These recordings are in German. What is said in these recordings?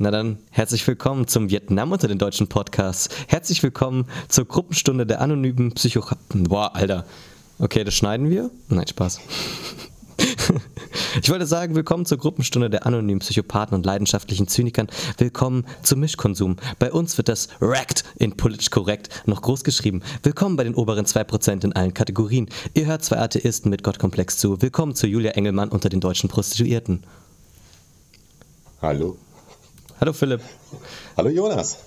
Na dann, herzlich willkommen zum Vietnam unter den deutschen Podcasts. Herzlich willkommen zur Gruppenstunde der anonymen Psycho... Boah, Alter. Okay, das schneiden wir? Nein, Spaß. Ich wollte sagen, willkommen zur Gruppenstunde der anonymen Psychopathen und leidenschaftlichen Zynikern. Willkommen zum Mischkonsum. Bei uns wird das RACT in politisch korrekt noch groß geschrieben. Willkommen bei den oberen 2% in allen Kategorien. Ihr hört zwei Atheisten mit Gottkomplex zu. Willkommen zu Julia Engelmann unter den deutschen Prostituierten. Hallo. Hallo Philipp. Hallo Jonas.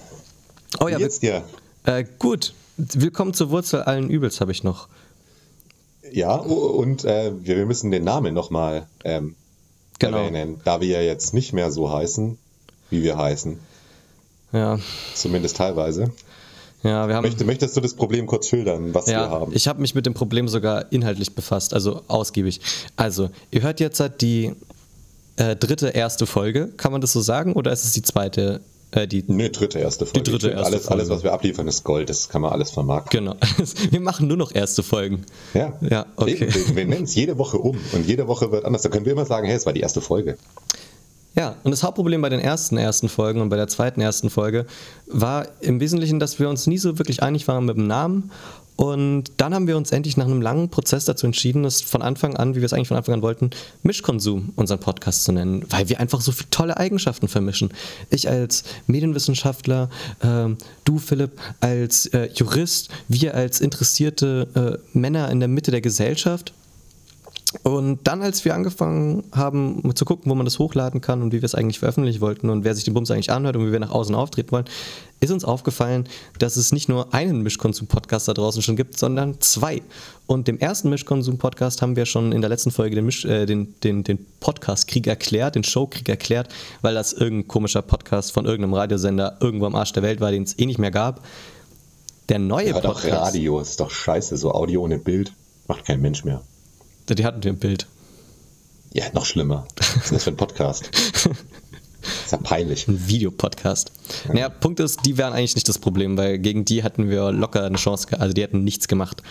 Oh ja, Wie geht's dir? Äh, gut. Willkommen zur Wurzel allen Übels habe ich noch. Ja, und äh, wir, wir müssen den Namen nochmal ähm, Genau. erwähnen, da wir ja jetzt nicht mehr so heißen, wie wir heißen. Ja, Zumindest teilweise. ja, wir haben. Möchte, möchtest du das Problem kurz schildern, was wir Ja, haben? ich habe mich mit dem Problem sogar inhaltlich befasst, also ausgiebig. Also, ihr hört jetzt halt die äh, dritte, erste Folge, kann man das so sagen, oder ist es die zweite, äh, die Nö, dritte, erste Folge. dritte, erste alles, alles, Folge. was wir abliefern, ist Gold. Das kann man alles vermarkten. Genau. Wir machen nur noch erste Folgen. Ja, Ja, okay. Eben, wir, wir nennen es jede Woche um und jede Woche wird anders. Da können wir immer sagen, hey, es war die erste Folge. Ja, und das Hauptproblem bei den ersten ersten Folgen und bei der zweiten ersten Folge war im Wesentlichen, dass wir uns nie so wirklich einig waren mit dem Namen. Und dann haben wir uns endlich nach einem langen Prozess dazu entschieden, es von Anfang an, wie wir es eigentlich von Anfang an wollten, Mischkonsum unseren Podcast zu nennen, weil wir einfach so viele tolle Eigenschaften vermischen. Ich als Medienwissenschaftler, ähm, du Philipp als äh, Jurist, wir als interessierte äh, Männer in der Mitte der Gesellschaft. Und dann, als wir angefangen haben zu gucken, wo man das hochladen kann und wie wir es eigentlich veröffentlichen wollten und wer sich den Bums eigentlich anhört und wie wir nach außen auftreten wollen, ist uns aufgefallen, dass es nicht nur einen Mischkonsum-Podcast da draußen schon gibt, sondern zwei. Und dem ersten Mischkonsum-Podcast haben wir schon in der letzten Folge den, Misch, äh, den, den, den Podcast-Krieg erklärt, den Show-Krieg erklärt, weil das irgendein komischer Podcast von irgendeinem Radiosender irgendwo am Arsch der Welt war, den es eh nicht mehr gab. Der neue Ja, doch Podcast. Radio ist doch scheiße. So Audio ohne Bild macht kein Mensch mehr. Die hatten wir im Bild. Ja, noch schlimmer. Was ist denn das für ein Podcast? ist ja peinlich. Ein Videopodcast. Naja, Punkt ist, die wären eigentlich nicht das Problem, weil gegen die hätten wir locker eine Chance, also die hätten nichts gemacht.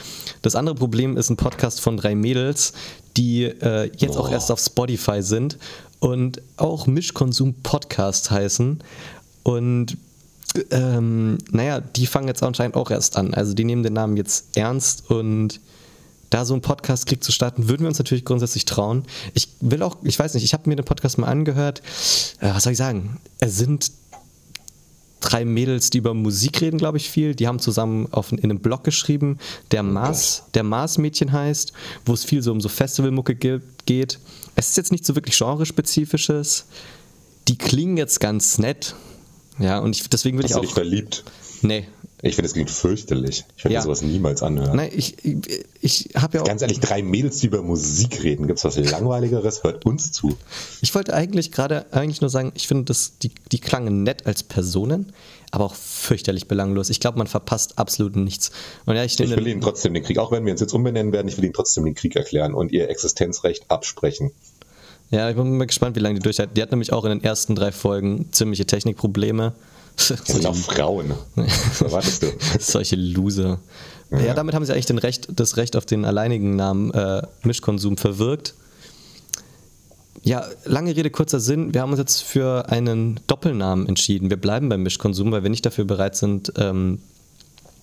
Das andere Problem ist ein Podcast von drei Mädels, die äh, jetzt auch Oh. erst auf Spotify sind und auch Mischkonsum-Podcast heißen. Und ähm, naja, die fangen jetzt anscheinend auch erst an. Also die nehmen den Namen jetzt ernst und da so ein Podcast-Krieg zu starten, würden wir uns natürlich grundsätzlich trauen. Ich will auch, ich weiß nicht, ich habe mir den Podcast mal angehört. Äh, was soll ich sagen? Es sind drei Mädels, die über Musik reden, glaube ich, viel. Die haben zusammen auf, in einem Blog geschrieben, der Mars, der Mars-Mädchen heißt, wo es viel so um so Festivalmucke ge- geht. Es ist jetzt nicht so wirklich genrespezifisches. Die klingen jetzt ganz nett. Ja, und ich, deswegen Hast ich du dich auch. verliebt? Nee. Ich finde, es klingt fürchterlich. Ich würde Ja. mir sowas niemals anhören. Nein, ich, ich, ich habe ja auch. Ganz ehrlich, drei Mädels, die über Musik reden. Gibt es was Langweiligeres? Hört uns zu. Ich wollte eigentlich gerade eigentlich nur sagen, ich finde, dass die, die klangen nett als Personen, aber auch fürchterlich belanglos. Ich glaube, man verpasst absolut nichts. Und ja, ich Ich will ihnen trotzdem den Krieg, auch wenn wir uns jetzt umbenennen werden, ich will ihnen trotzdem den Krieg erklären und ihr Existenzrecht absprechen. ja, ich bin mal gespannt, wie lange die durchhalten. Die hat nämlich auch in den ersten drei Folgen ziemliche Technikprobleme. Das sind auch Frauen. Was erwartest du? Solche Loser. Ja. damit haben sie eigentlich den Recht, das Recht auf den alleinigen Namen äh, Mischkonsum verwirkt. Ja, lange Rede, kurzer Sinn. Wir haben uns jetzt für einen Doppelnamen entschieden. Wir bleiben beim Mischkonsum, weil wir nicht dafür bereit sind, ähm,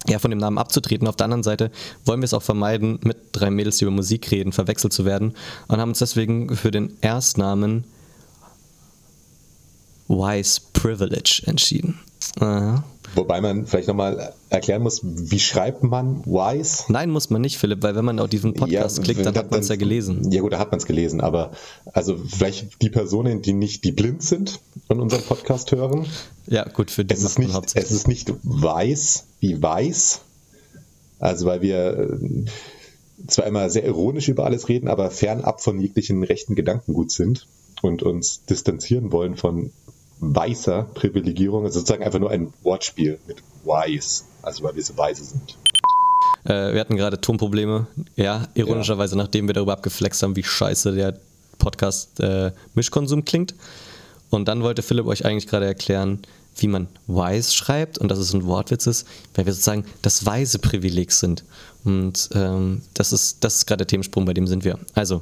ja, von dem Namen abzutreten. Auf der anderen Seite wollen wir es auch vermeiden, mit drei Mädels, die über Musik reden, verwechselt zu werden und haben uns deswegen für den Erstnamen Wise Privilege entschieden. Aha. Wobei man vielleicht nochmal erklären muss, wie schreibt man wise? Nein, muss man nicht, Philipp, weil wenn man auf diesen Podcast klickt, dann hat man es ja gelesen. Ja gut, da hat man es gelesen, aber also vielleicht die Personen, die nicht, die blind sind und unseren Podcast hören, Ja, gut, für die es ist nicht, es ist nicht weiß wie weiß, also weil wir äh, zwar immer sehr ironisch über alles reden, aber fernab von jeglichen rechten Gedankengut sind und uns distanzieren wollen von weißer Privilegierung, also sozusagen einfach nur ein Wortspiel mit wise, also weil wir so weise sind. Äh, wir hatten gerade Tonprobleme. Ja, ironischerweise, nachdem wir darüber abgeflext haben, wie scheiße der Podcast äh, Mischkonsum klingt. Und dann wollte Philipp euch eigentlich gerade erklären, wie man wise schreibt und dass es ein Wortwitz ist, weil wir sozusagen das weise Privileg sind. Und ähm, das ist, das ist gerade der Themensprung, bei dem sind wir. Also,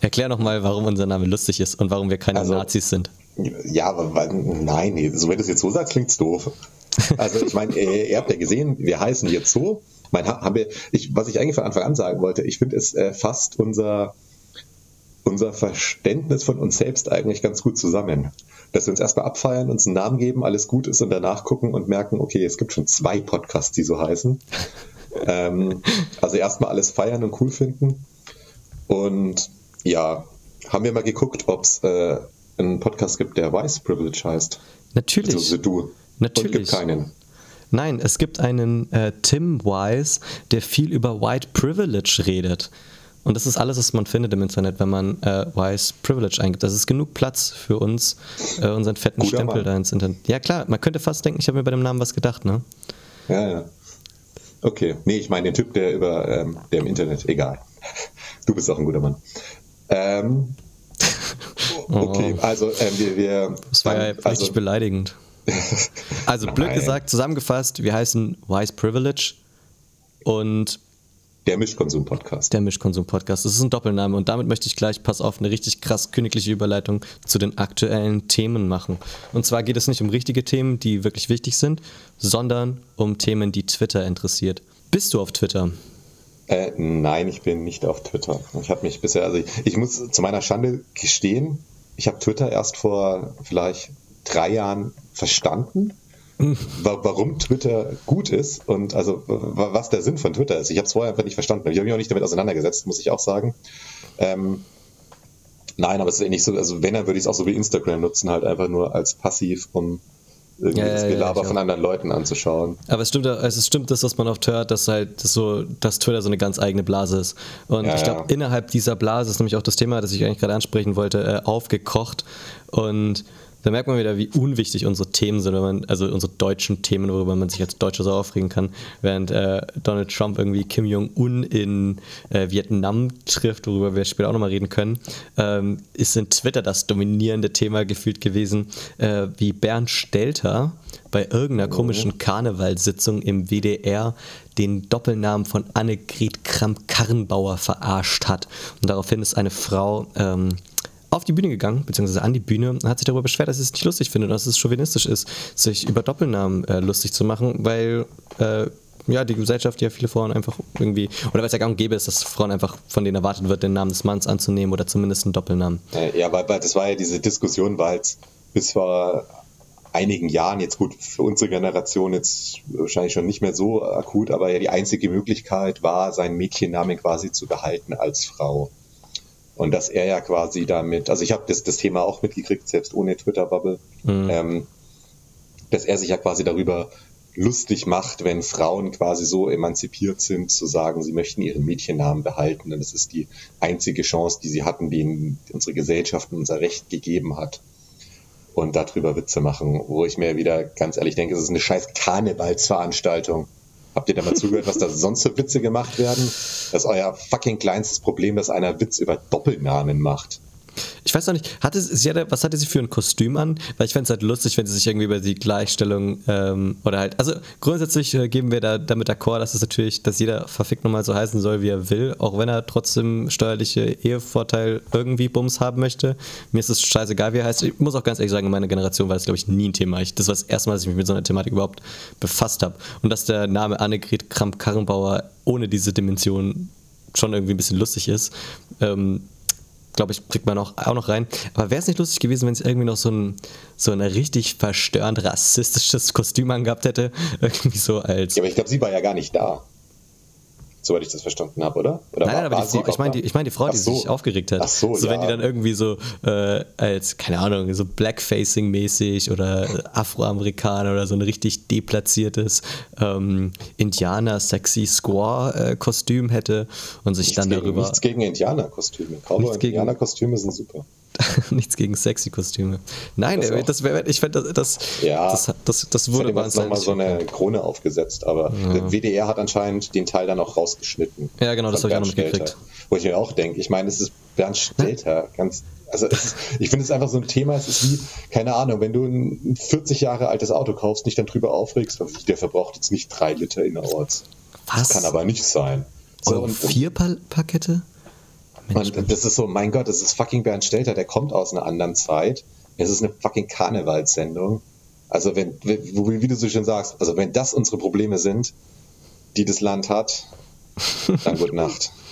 erklär nochmal, warum unser Name lustig ist und warum wir keine Also- Nazis sind. Ja, aber nein, so wenn du es jetzt so sagst, klingt es doof. Also ich meine, ihr habt ja gesehen, wir heißen jetzt so. Mein, haben wir, ich, was ich eigentlich von Anfang an sagen wollte, ich finde es äh, fast unser, unser Verständnis von uns selbst eigentlich ganz gut zusammen. Dass wir uns erstmal abfeiern, uns einen Namen geben, alles gut ist und danach gucken und merken, okay, es gibt schon zwei Podcasts, die so heißen. ähm, also erstmal alles feiern und cool finden. Und ja, haben wir mal geguckt, ob es äh, einen Podcast gibt, der Vice Privilege heißt. Natürlich. Also du. Natürlich. Und gibt keinen. Nein, es gibt einen äh, Tim Wise, der viel über White Privilege redet. Und das ist alles, was man findet im Internet, wenn man äh, Wise Privilege eingibt. Das ist genug Platz für uns, äh, unseren fetten Guter Stempel Mann. da ins Internet. Ja klar, man könnte fast denken, ich habe mir bei dem Namen was gedacht, ne? Ja, ja. Okay. Nee, ich meine den Typ, der über, ähm, der im Internet, egal. Du bist auch ein guter Mann. Ähm, okay, oh. also äh, wir, wir. Das war ja also, richtig beleidigend. Also blöd gesagt, zusammengefasst, wir heißen Wise Privilege und der Mischkonsum-Podcast. Der Mischkonsum-Podcast. Das ist ein Doppelname und damit möchte ich gleich, pass auf, eine richtig krass königliche Überleitung zu den aktuellen Themen machen. Und zwar geht es nicht um richtige Themen, die wirklich wichtig sind, sondern um Themen, die Twitter interessiert. Bist du auf Twitter? Äh, nein, ich bin nicht auf Twitter. Ich habe mich bisher, also ich, ich muss zu meiner Schande gestehen, ich habe Twitter erst vor vielleicht drei Jahren verstanden, warum Twitter gut ist und also was der Sinn von Twitter ist. Ich habe es vorher einfach nicht verstanden. Ich habe mich auch nicht damit auseinandergesetzt, muss ich auch sagen. Ähm, nein, aber es ist eh nicht so, also wenn, dann würde ich es auch so wie Instagram nutzen, halt einfach nur als passiv, um irgendwie ja, das Gelaber ja, von anderen Leuten anzuschauen. Aber es stimmt, also es stimmt das, was man oft hört, dass halt das so, dass Twitter so eine ganz eigene Blase ist. Und ja, ich glaube, innerhalb dieser Blase ist nämlich auch das Thema, das ich eigentlich gerade ansprechen wollte, äh, aufgekocht. Und da merkt man wieder, wie unwichtig unsere Themen sind, wenn man, also unsere deutschen Themen, worüber man sich als Deutscher so aufregen kann, während äh, Donald Trump irgendwie Kim Jong-un in äh, Vietnam trifft, worüber wir später auch nochmal reden können, ähm, ist in Twitter das dominierende Thema gefühlt gewesen, äh, wie Bernd Stelter bei irgendeiner komischen Karnevalssitzung im WDR den Doppelnamen von Annegret Kramp-Karrenbauer verarscht hat. Und daraufhin ist eine Frau ähm, auf die Bühne gegangen, beziehungsweise an die Bühne, und hat sich darüber beschwert, dass sie es nicht lustig findet und dass es chauvinistisch ist, sich über Doppelnamen äh, lustig zu machen, weil äh, ja, die Gesellschaft ja viele Frauen einfach irgendwie, oder weil es ja gang und gäbe ist, dass Frauen einfach von denen erwartet wird, den Namen des Manns anzunehmen oder zumindest einen Doppelnamen. Ja, weil, weil das war ja diese Diskussion, weil es bis vor einigen Jahren, jetzt gut, für unsere Generation jetzt wahrscheinlich schon nicht mehr so akut, aber ja die einzige Möglichkeit war, seinen Mädchennamen quasi zu behalten als Frau. Und dass er ja quasi damit, also ich habe das, das Thema auch mitgekriegt, selbst ohne Twitter-Bubble, mhm. ähm, dass er sich ja quasi darüber lustig macht, wenn Frauen quasi so emanzipiert sind, zu sagen, sie möchten ihren Mädchennamen behalten. Denn das ist die einzige Chance, die sie hatten, die unsere Gesellschaft und unser Recht gegeben hat. Und darüber Witze machen, wo ich mir wieder ganz ehrlich denke, es ist eine scheiß Karnevalsveranstaltung. Habt ihr da mal zugehört, was da sonst für Witze gemacht werden? Das ist euer fucking kleinstes Problem, dass einer Witz über Doppelnamen macht. Ich weiß noch nicht, hatte sie was hatte sie für ein Kostüm an? Weil ich fände es halt lustig, wenn sie sich irgendwie über die Gleichstellung ähm, oder halt, also grundsätzlich äh, geben wir da damit d'accord, dass es natürlich, dass jeder verfickt nochmal so heißen soll, wie er will, auch wenn er trotzdem steuerliche Ehevorteil irgendwie Bums haben möchte. Mir ist es scheißegal, wie er heißt. Ich muss auch ganz ehrlich sagen, in meiner Generation war das, glaube ich, nie ein Thema. Ich, das war das erste Mal, dass ich mich mit so einer Thematik überhaupt befasst habe. Und dass der Name Annegret Kramp-Karrenbauer ohne diese Dimension schon irgendwie ein bisschen lustig ist. Ähm, glaube ich, kriegt man auch, auch noch rein. Aber wäre es nicht lustig gewesen, wenn es irgendwie noch so ein, so ein richtig verstörend rassistisches Kostüm angehabt hätte? Irgendwie so als. Ja, aber ich glaube, sie war ja gar nicht da soweit ich das verstanden habe, oder? oder nein, nein, aber die Frau, ich meine die, ich mein die Frau, die so. sich aufgeregt hat. Ach so, so ja. wenn die dann irgendwie so äh, als, keine Ahnung, so Blackfacing-mäßig oder Afroamerikaner oder so ein richtig deplatziertes ähm, Indianer-sexy Squaw-Kostüm hätte und sich nichts dann darüber... nichts gegen Indianer-Kostüme. Cowboy-Indianer-Kostüme sind super. Nichts gegen sexy Kostüme. Nein, das, das wär, ich fände, das, das, ja, das, das, das wurde bei uns nochmal so eine Krone aufgesetzt, aber ja. der WDR hat anscheinend den Teil dann auch rausgeschnitten. Ja, genau, das habe ich auch noch mitgekriegt. Wo ich mir auch denke, ich meine, es ist Bernd Stelter, ganz, also ist, ich finde es einfach so ein Thema, es ist wie, keine Ahnung, wenn du ein 40 Jahre altes Auto kaufst, nicht dann drüber aufregst, der verbraucht jetzt nicht drei Liter innerorts. Was? Das kann aber nicht sein. So, und, vier pa Pakete? Und das ist so, mein Gott, das ist fucking Bernd Stelter, der kommt aus einer anderen Zeit. Es ist eine fucking Karnevalssendung. Also wenn, wie, du so schön sagst, also wenn das unsere Probleme sind, die das Land hat, dann gute Nacht.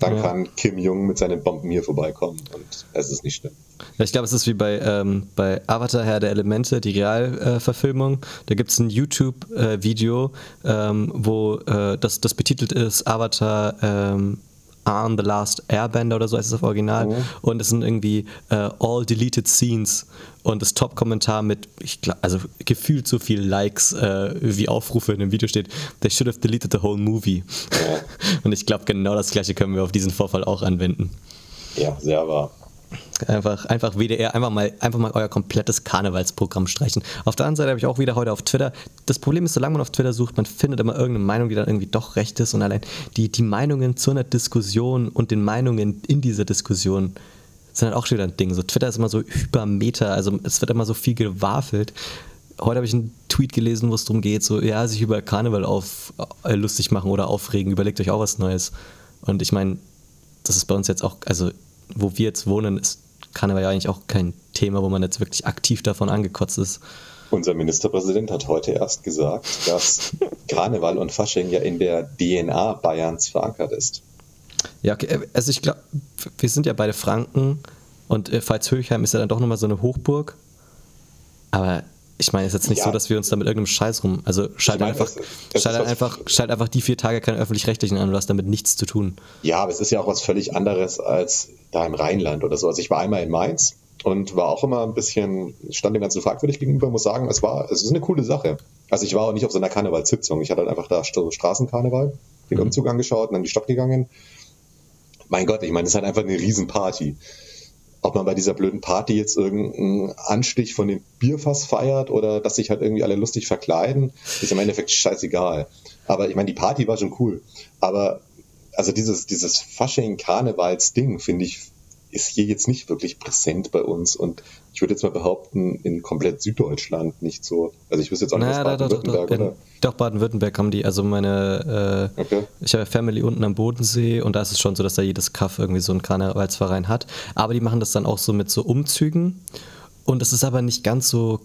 Dann ja. kann Kim Jong mit seinen Bomben hier vorbeikommen und es ist nicht schlimm. ich glaube, es ist wie bei, ähm, bei Avatar Herr der Elemente, die Realverfilmung. Äh, da gibt es ein YouTube-Video, äh, ähm, wo äh, das, das betitelt ist Avatar ähm, Arn the Last Airbender oder so heißt es auf Original. Mhm. Und es sind irgendwie uh, all deleted scenes. Und das Top-Kommentar mit, ich glaub, also gefühlt so viel Likes uh, wie Aufrufe in dem Video steht, they should have deleted the whole movie. Ja. Und ich glaube, genau das gleiche können wir auf diesen Vorfall auch anwenden. Ja, sehr wahr. Einfach, einfach WDR, einfach mal, einfach mal euer komplettes Karnevalsprogramm streichen. Auf der anderen Seite habe ich auch wieder heute auf Twitter. Das Problem ist, solange man auf Twitter sucht, man findet immer irgendeine Meinung, die dann irgendwie doch recht ist. Und allein die, die Meinungen zu einer Diskussion und den Meinungen in dieser Diskussion sind halt auch schon wieder ein Ding. So Twitter ist immer so hypermeter, also es wird immer so viel gewafelt. Heute habe ich einen Tweet gelesen, wo es darum geht, so, ja, sich über Karneval auf, äh, lustig machen oder aufregen, überlegt euch auch was Neues. Und ich meine, das ist bei uns jetzt auch, also wo wir jetzt wohnen, ist Karneval ja eigentlich auch kein Thema, wo man jetzt wirklich aktiv davon angekotzt ist. Unser Ministerpräsident hat heute erst gesagt, dass Karneval und Fasching ja in der DNA Bayerns verankert ist. Ja, okay. Also ich glaube, wir sind ja beide Franken und äh, Pfalz-Höchheim ist ja dann doch nochmal so eine Hochburg. Aber ich meine, es ist jetzt nicht ja. so, dass wir uns da mit irgendeinem Scheiß rum. Also schalt, meine, einfach, es, schalt, einfach, schalt einfach die vier Tage keinen öffentlich-rechtlichen an, du hast damit nichts zu tun. Ja, aber es ist ja auch was völlig anderes als da im Rheinland oder so. Also ich war einmal in Mainz und war auch immer ein bisschen, stand dem Ganzen fragwürdig gegenüber, muss sagen, es war, es ist eine coole Sache. Also ich war auch nicht auf so einer Karnevalssitzung. Ich hatte halt einfach da Straßenkarneval, den mhm. Umzug angeschaut und dann in die Stadt gegangen. Mein Gott, ich meine, es ist halt einfach eine Riesenparty ob man bei dieser blöden Party jetzt irgendeinen Anstich von dem Bierfass feiert oder dass sich halt irgendwie alle lustig verkleiden, ist im Endeffekt scheißegal. Aber ich meine, die Party war schon cool. Aber also dieses, dieses Fasching-Karnevals-Ding, finde ich, ist hier jetzt nicht wirklich präsent bei uns. Und ich würde jetzt mal behaupten, in komplett Süddeutschland nicht so. Also ich wüsste jetzt auch nicht, naja, Baden-Württemberg, oder? Doch, Baden-Württemberg haben die, also meine, äh, okay. ich habe Family unten am Bodensee und da ist es schon so, dass da jedes Kaff irgendwie so einen Karnevalsverein hat. Aber die machen das dann auch so mit so Umzügen. Und das ist aber nicht ganz so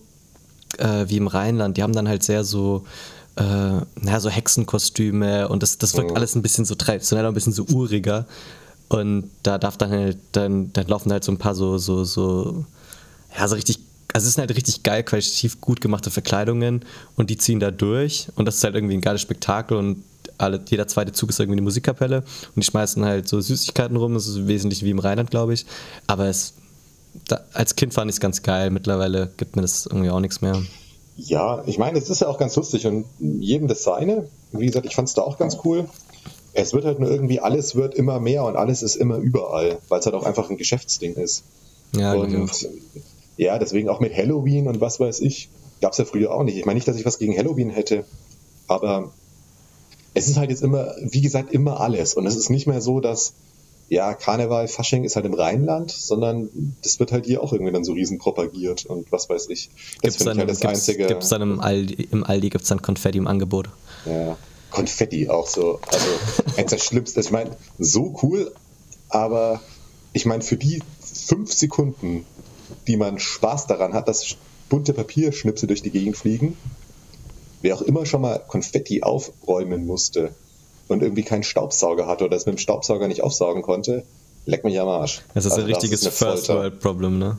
äh, wie im Rheinland. Die haben dann halt sehr so, äh, naja, so Hexenkostüme und das, das wirkt mhm. alles ein bisschen so traditionell, ein bisschen so uriger. Und da darf dann halt, dann, dann laufen halt so ein paar so, so, so, ja, so richtig, also es sind halt richtig geil, qualitativ gut gemachte Verkleidungen und die ziehen da durch und das ist halt irgendwie ein geiles Spektakel und alle, jeder zweite Zug ist irgendwie eine Musikkapelle und die schmeißen halt so Süßigkeiten rum, das ist wesentlich wie im Rheinland, glaube ich. Aber es, da, als Kind fand ich es ganz geil, mittlerweile gibt mir das irgendwie auch nichts mehr. Ja, ich meine, es ist ja auch ganz lustig und jedem das seine. Wie gesagt, ich fand es da auch ganz cool. Es wird halt nur irgendwie, alles wird immer mehr und alles ist immer überall, weil es halt auch einfach ein Geschäftsding ist. Ja, und ja, deswegen auch mit Halloween und was weiß ich, gab es ja früher auch nicht. Ich meine nicht, dass ich was gegen Halloween hätte, aber es ist halt jetzt immer, wie gesagt, immer alles. Und es ist nicht mehr so, dass, ja, Karneval, Fasching ist halt im Rheinland, sondern das wird halt hier auch irgendwie dann so riesen propagiert und was weiß ich. Das finde ich halt das gibt's, Einzige. Gibt es dann im Aldi, im Aldi gibt's dann Konfetti im Angebot? Ja. Konfetti auch so. Also eins der Schlimmsten. Ich meine, so cool, aber ich meine, für die fünf Sekunden, die man Spaß daran hat, dass bunte Papierschnipsel durch die Gegend fliegen, wer auch immer schon mal Konfetti aufräumen musste und irgendwie keinen Staubsauger hatte oder es mit dem Staubsauger nicht aufsaugen konnte, leck mich am Arsch. Das ist also ein richtiges First-World-Problem, ne?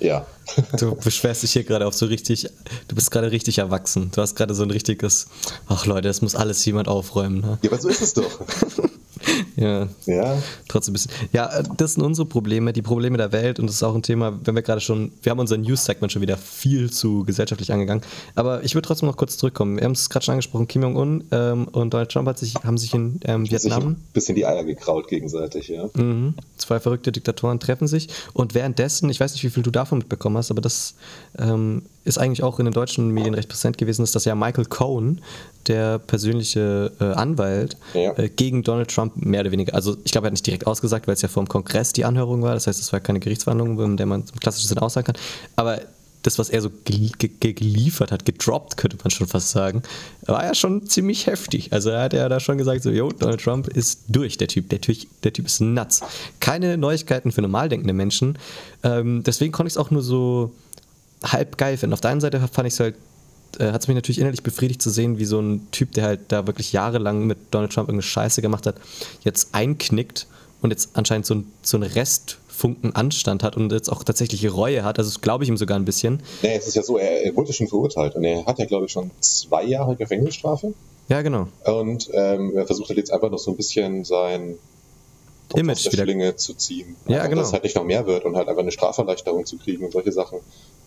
Ja. du beschwerst dich hier gerade auf so richtig, du bist gerade richtig erwachsen. Du hast gerade so ein richtiges, ach Leute, das muss alles jemand aufräumen. Ne? Ja, aber so ist es doch. ja. ja. Trotzdem ein bisschen. Ja, das sind unsere Probleme, die Probleme der Welt und das ist auch ein Thema, wenn wir gerade schon, wir haben unser News-Segment schon wieder viel zu gesellschaftlich angegangen. Aber ich würde trotzdem noch kurz zurückkommen. Wir haben es gerade schon angesprochen, Kim Jong-un ähm, und Donald Trump hat sich, haben sich in ähm, Vietnam. Sich ein bisschen die Eier gekraut gegenseitig, ja. Mhm. Zwei verrückte Diktatoren treffen sich und währenddessen, ich weiß nicht, wie viel du davon mitbekommen hast, aber das ähm, ist eigentlich auch in den deutschen Medien recht präsent gewesen, ist, dass ja Michael Cohen, der persönliche äh, Anwalt, ja. äh, gegen Donald Trump mehr oder weniger, also ich glaube, er hat nicht direkt ausgesagt, weil es ja vor dem Kongress die Anhörung war, das heißt, es war keine Gerichtsverhandlung, in der man im klassischen Sinne aussagen kann, aber das, was er so ge ge geliefert hat, gedroppt, könnte man schon fast sagen, war ja schon ziemlich heftig. Also er hat ja da schon gesagt, so, yo, Donald Trump ist durch, der Typ. Der, der Typ ist nuts. Keine Neuigkeiten für normal denkende Menschen. Ähm, deswegen konnte ich es auch nur so halb geil finden. Auf der einen Seite fand ich es halt äh, hat es mich natürlich innerlich befriedigt zu sehen, wie so ein Typ, der halt da wirklich jahrelang mit Donald Trump irgendeine Scheiße gemacht hat, jetzt einknickt und jetzt anscheinend so ein, so ein Restfunken Anstand hat und jetzt auch tatsächlich Reue hat. Also das glaube ich ihm sogar ein bisschen. Nee, es ist ja so, er, er wurde schon verurteilt und er hat ja, glaube ich, schon zwei Jahre Gefängnisstrafe. Ja, genau. Und ähm, er versucht halt jetzt einfach noch so ein bisschen sein Image wieder zu ziehen. Ja, also, genau. Dass es halt nicht noch mehr wird und halt einfach eine Straferleichterung zu kriegen und solche Sachen.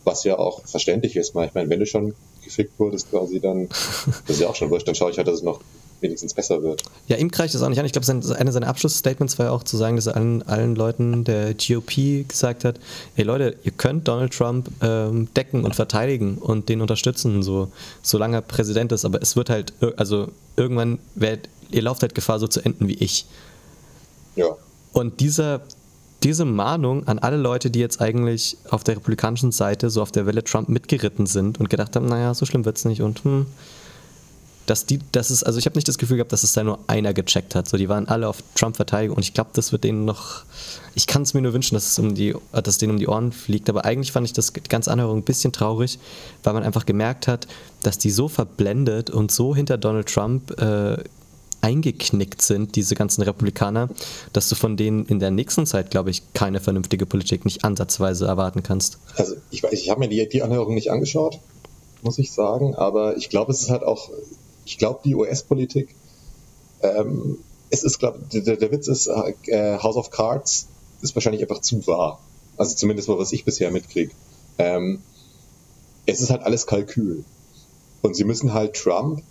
Was ja auch verständlich ist. Ich meine, wenn du schon gefickt wurdest quasi, dann das ist ja auch schon wurscht, dann schaue ich halt, dass es noch wenigstens besser wird. Ja, ihm reicht das auch nicht an. Ich glaube, sein, eine seiner Abschlussstatements war ja auch zu sagen, dass er allen, allen Leuten der GOP gesagt hat, ey Leute, ihr könnt Donald Trump ähm, decken und verteidigen und den unterstützen, so, solange er Präsident ist, aber es wird halt, also irgendwann, werdet, ihr lauft halt Gefahr, so zu enden wie ich. Ja. Und dieser, diese Mahnung an alle Leute, die jetzt eigentlich auf der republikanischen Seite so auf der Welle Trump mitgeritten sind und gedacht haben, naja, so schlimm wird es nicht und hm, dass die, das ist, also ich habe nicht das Gefühl gehabt, dass es da nur einer gecheckt hat. So, die waren alle auf Trump-Verteidigung und ich glaube, das wird denen noch. Ich kann es mir nur wünschen, dass es um die, dass denen um die Ohren fliegt. Aber eigentlich fand ich das die ganze Anhörung ein bisschen traurig, weil man einfach gemerkt hat, dass die so verblendet und so hinter Donald Trump äh, eingeknickt sind, diese ganzen Republikaner, dass du von denen in der nächsten Zeit, glaube ich, keine vernünftige Politik nicht ansatzweise erwarten kannst. Also ich weiß, ich habe mir die, die Anhörung nicht angeschaut, muss ich sagen, aber ich glaube, es ist halt auch, ich glaube, die US-Politik, ähm, es ist, glaube der, der Witz ist, äh, House of Cards ist wahrscheinlich einfach zu wahr. Also zumindest mal, was ich bisher mitkriege. Ähm, es ist halt alles Kalkül. Und sie müssen halt Trump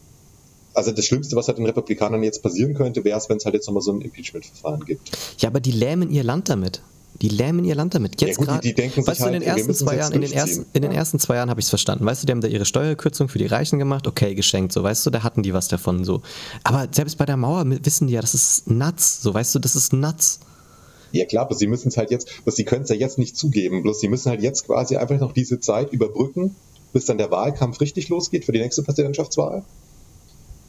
also das Schlimmste, was halt den Republikanern jetzt passieren könnte, wäre es, wenn es halt jetzt nochmal so ein Impeachment-Verfahren gibt. Ja, aber die lähmen ihr Land damit. Die lähmen ihr Land damit. Jetzt ja, grad, die, denken weißt sich du, halt, in den ersten zwei Jahren, in den ersten, in den ersten zwei Jahren habe ich es verstanden. Weißt du, die haben da ihre Steuerkürzung für die Reichen gemacht, okay, geschenkt, so, weißt du, da hatten die was davon, so. Aber selbst bei der Mauer wissen die ja, das ist nuts, so, weißt du, das ist nuts. Ja klar, bloß sie müssen es halt jetzt, bloß sie können es ja jetzt nicht zugeben, bloß sie müssen halt jetzt quasi einfach noch diese Zeit überbrücken, bis dann der Wahlkampf richtig losgeht für die nächste Präsidentschaftswahl.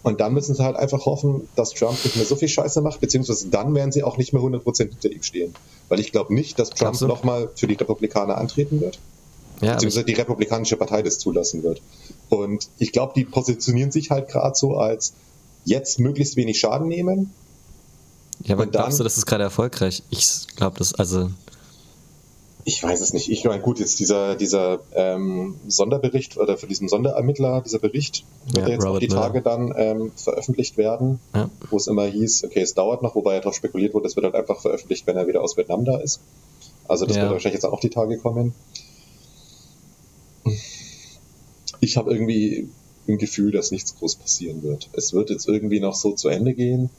Und dann müssen sie halt einfach hoffen, dass Trump nicht mehr so viel Scheiße macht, beziehungsweise dann werden sie auch nicht mehr 100% hinter ihm stehen. Weil ich glaube nicht, dass Trump nochmal für die Republikaner antreten wird. Ja, beziehungsweise die Republikanische Partei das zulassen wird. Und ich glaube, die positionieren sich halt gerade so als jetzt möglichst wenig Schaden nehmen. Ja, aber glaubst du, das ist gerade erfolgreich? Ich glaube, das, also ich weiß es nicht. Ich meine, gut, jetzt dieser, dieser ähm, Sonderbericht oder für diesen Sonderermittler, dieser Bericht, wird ja, jetzt Robert auch die Miller. Tage dann ähm, veröffentlicht werden, ja. wo es immer hieß, okay, es dauert noch, wobei ja darauf spekuliert wurde, es wird halt einfach veröffentlicht, wenn er wieder aus Vietnam da ist. Also das ja. wird wahrscheinlich jetzt auch die Tage kommen. Ich habe irgendwie ein Gefühl, dass nichts groß passieren wird. Es wird jetzt irgendwie noch so zu Ende gehen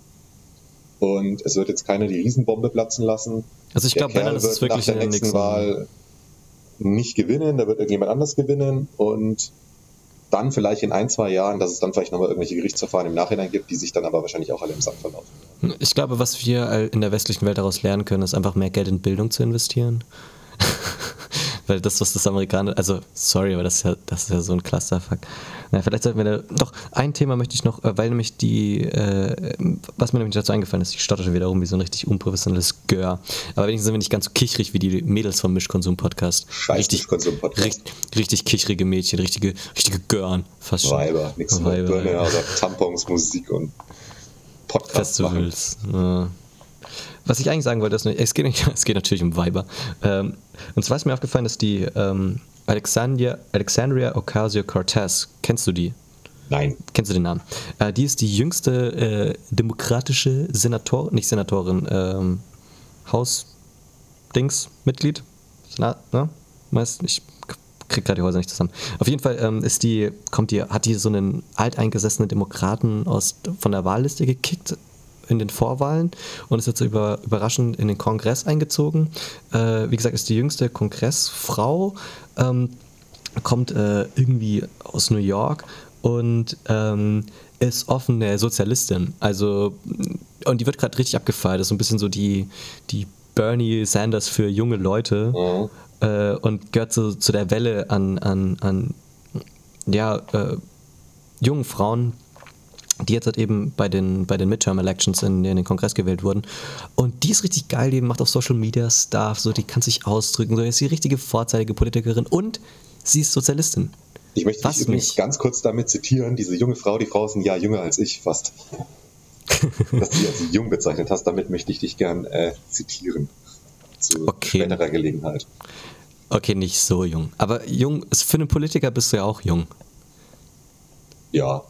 und es wird jetzt keiner die Riesenbombe platzen lassen. Also ich glaube, wenn dann ist es wirklich nach der nächsten Wahl nicht gewinnen, da wird irgendjemand anders gewinnen und dann vielleicht in ein, zwei Jahren, dass es dann vielleicht nochmal irgendwelche Gerichtsverfahren im Nachhinein gibt, die sich dann aber wahrscheinlich auch alle im Sand verlaufen. Ich glaube, was wir in der westlichen Welt daraus lernen können, ist einfach mehr Geld in Bildung zu investieren. Weil das, was das Amerikaner, also sorry, aber das ist ja, das ist ja so ein Clusterfuck. Na, vielleicht sollten wir da, doch, ein Thema möchte ich noch, äh, weil nämlich die, äh, was mir nämlich dazu eingefallen ist, ich stotter schon wieder rum wie so ein richtig unprofessionelles Gör. Aber wenigstens sind wir nicht ganz so kichrig wie die Mädels vom Mischkonsum-Podcast. Scheiß Mischkonsum-Podcast. Richtig, richtig kichrige Mädchen, richtige, richtige Gören, fast schon. Weiber, nichts mehr Birne, also Tampons, Musik und Podcast Festivals. Ja. Was ich eigentlich sagen wollte, ist, es geht, es geht natürlich um Weiber. Ähm, und zwar ist mir aufgefallen, dass die ähm, Alexandria, Alexandria Ocasio-Cortez, kennst du die? Nein. Kennst du den Namen? Äh, die ist die jüngste äh, demokratische Senatorin, nicht Senatorin, ähm, Haus-Dings-Mitglied. Senat, ne? Meist, ich krieg gerade die Häuser nicht zusammen. Auf jeden Fall ähm, ist die, kommt die, hat die so einen alteingesessenen Demokraten aus, von der Wahlliste gekickt in den Vorwahlen und ist jetzt über, überraschend in den Kongress eingezogen. Äh, wie gesagt, ist die jüngste Kongressfrau, ähm, kommt äh, irgendwie aus New York und ähm, ist offene Sozialistin. Also, und die wird gerade richtig abgefeiert. Das ist so ein bisschen so die, die Bernie Sanders für junge Leute mhm. äh, und gehört so zu der Welle an, an, an ja, äh, jungen Frauen, die jetzt halt eben bei den, bei den Midterm-Elections in, in, den Kongress gewählt wurden. Und die ist richtig geil, die macht auf Social Media Stuff, so, die kann sich ausdrücken, so, ist die richtige vorzeitige Politikerin und sie ist Sozialistin. Ich möchte dich übrigens mich? ganz kurz damit zitieren, diese junge Frau, die Frau ist ein Jahr jünger als ich fast. Dass du sie als jung bezeichnet hast, damit möchte ich dich gern äh, zitieren. Zu okay. späterer Gelegenheit. Okay, nicht so jung. Aber jung, für einen Politiker bist du ja auch jung. Ja,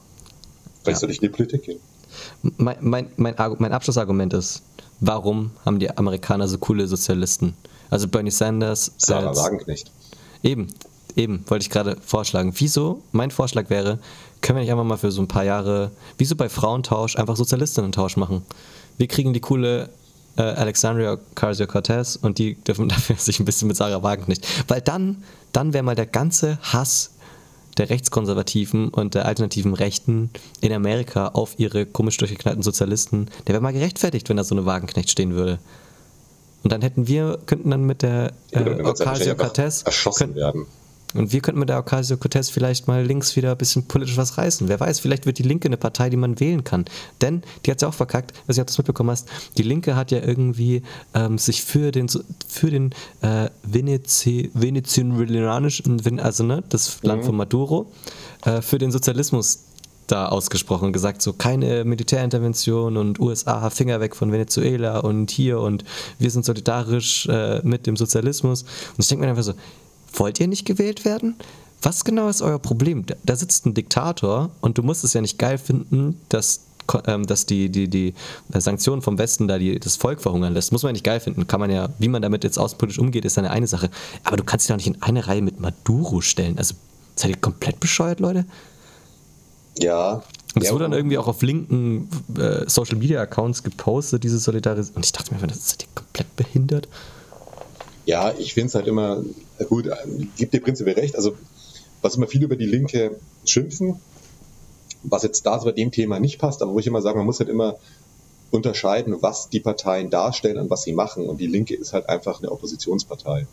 Vielleicht ja. soll ich in die Politik gehen. Mein, mein, mein, mein Abschlussargument ist, warum haben die Amerikaner so coole Sozialisten? Also Bernie Sanders. Sarah als, Wagenknecht. Eben, eben, wollte ich gerade vorschlagen. Wieso, mein Vorschlag wäre, können wir nicht einfach mal für so ein paar Jahre, wieso bei Frauentausch, einfach Sozialistinnen-Tausch machen? Wir kriegen die coole äh, Alexandria Ocasio-Cortez und die dürfen dafür sich ein bisschen mit Sarah Wagenknecht. Weil dann, dann wäre mal der ganze Hass der Rechtskonservativen und der alternativen Rechten in Amerika auf ihre komisch durchgeknallten Sozialisten, der wäre mal gerechtfertigt, wenn da so eine Wagenknecht stehen würde. Und dann hätten wir, könnten dann mit der äh, Ocasio-Cortez erschossen werden. Und wir könnten mit der Ocasio-Cortez vielleicht mal links wieder ein bisschen politisch was reißen. Wer weiß, vielleicht wird die Linke eine Partei, die man wählen kann. Denn die hat es ja auch verkackt, weiß nicht, ob du das mitbekommen hast. Die Linke hat ja irgendwie ähm, sich für den, für den äh, Venezi, venezolanischen, also ne, das Land mhm. von Maduro, äh, für den Sozialismus da ausgesprochen und gesagt, so keine Militärintervention und USA Finger weg von Venezuela und hier und wir sind solidarisch äh, mit dem Sozialismus. Und ich denke mir einfach so, wollt ihr nicht gewählt werden? Was genau ist euer Problem? Da sitzt ein Diktator und du musst es ja nicht geil finden, dass, ähm, dass die, die, die Sanktionen vom Westen da die, das Volk verhungern lässt. Muss man ja nicht geil finden. Kann man ja, wie man damit jetzt außenpolitisch umgeht, ist eine eine Sache. Aber du kannst dich doch nicht in eine Reihe mit Maduro stellen. Also seid ihr komplett bescheuert, Leute? Ja. Und es ja, wurde dann irgendwie auch auf linken äh, Social Media Accounts gepostet, diese Solidarität. Und ich dachte mir, das seid ihr komplett behindert? Ja, ich finde es halt immer, gut, gibt dir prinzipiell recht. Also, was immer viel über die Linke schimpfen, was jetzt da so bei dem Thema nicht passt, aber wo ich immer sage, man muss halt immer unterscheiden, was die Parteien darstellen und was sie machen. Und die Linke ist halt einfach eine Oppositionspartei.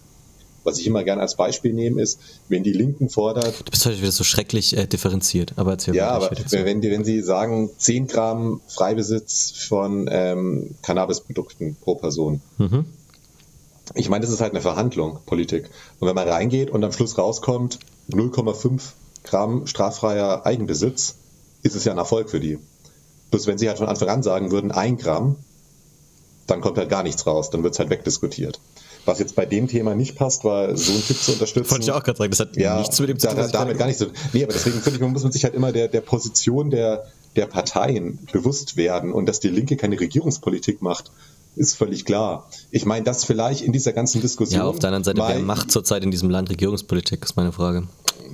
Was ich immer gerne als Beispiel nehme, ist, wenn die Linken fordert. Du bist heute wieder so schrecklich äh, differenziert, aber erzähl Ja, aber wenn, wenn sie sagen, 10 Gramm Freibesitz von ähm, Cannabisprodukten pro Person, mhm ich meine, das ist halt eine Verhandlung, Politik. Und wenn man reingeht und am Schluss rauskommt, 0,5 Gramm straffreier Eigenbesitz, ist es ja ein Erfolg für die. Bloß wenn sie halt von Anfang an sagen würden, ein Gramm, dann kommt halt gar nichts raus, dann wird es halt wegdiskutiert. Was jetzt bei dem Thema nicht passt, war so ein Tipp zu unterstützen. Wollte ich auch gerade sagen, das hat ja, nichts mit dem zu tun. Da, damit gar nichts. Nee, aber deswegen finde ich, man muss man sich halt immer der, der Position der, der Parteien bewusst werden und dass die Linke keine Regierungspolitik macht, ist völlig klar. Ich meine, das vielleicht in dieser ganzen Diskussion. Ja, auf der anderen Seite, wer macht zurzeit in diesem Land Regierungspolitik, ist meine Frage.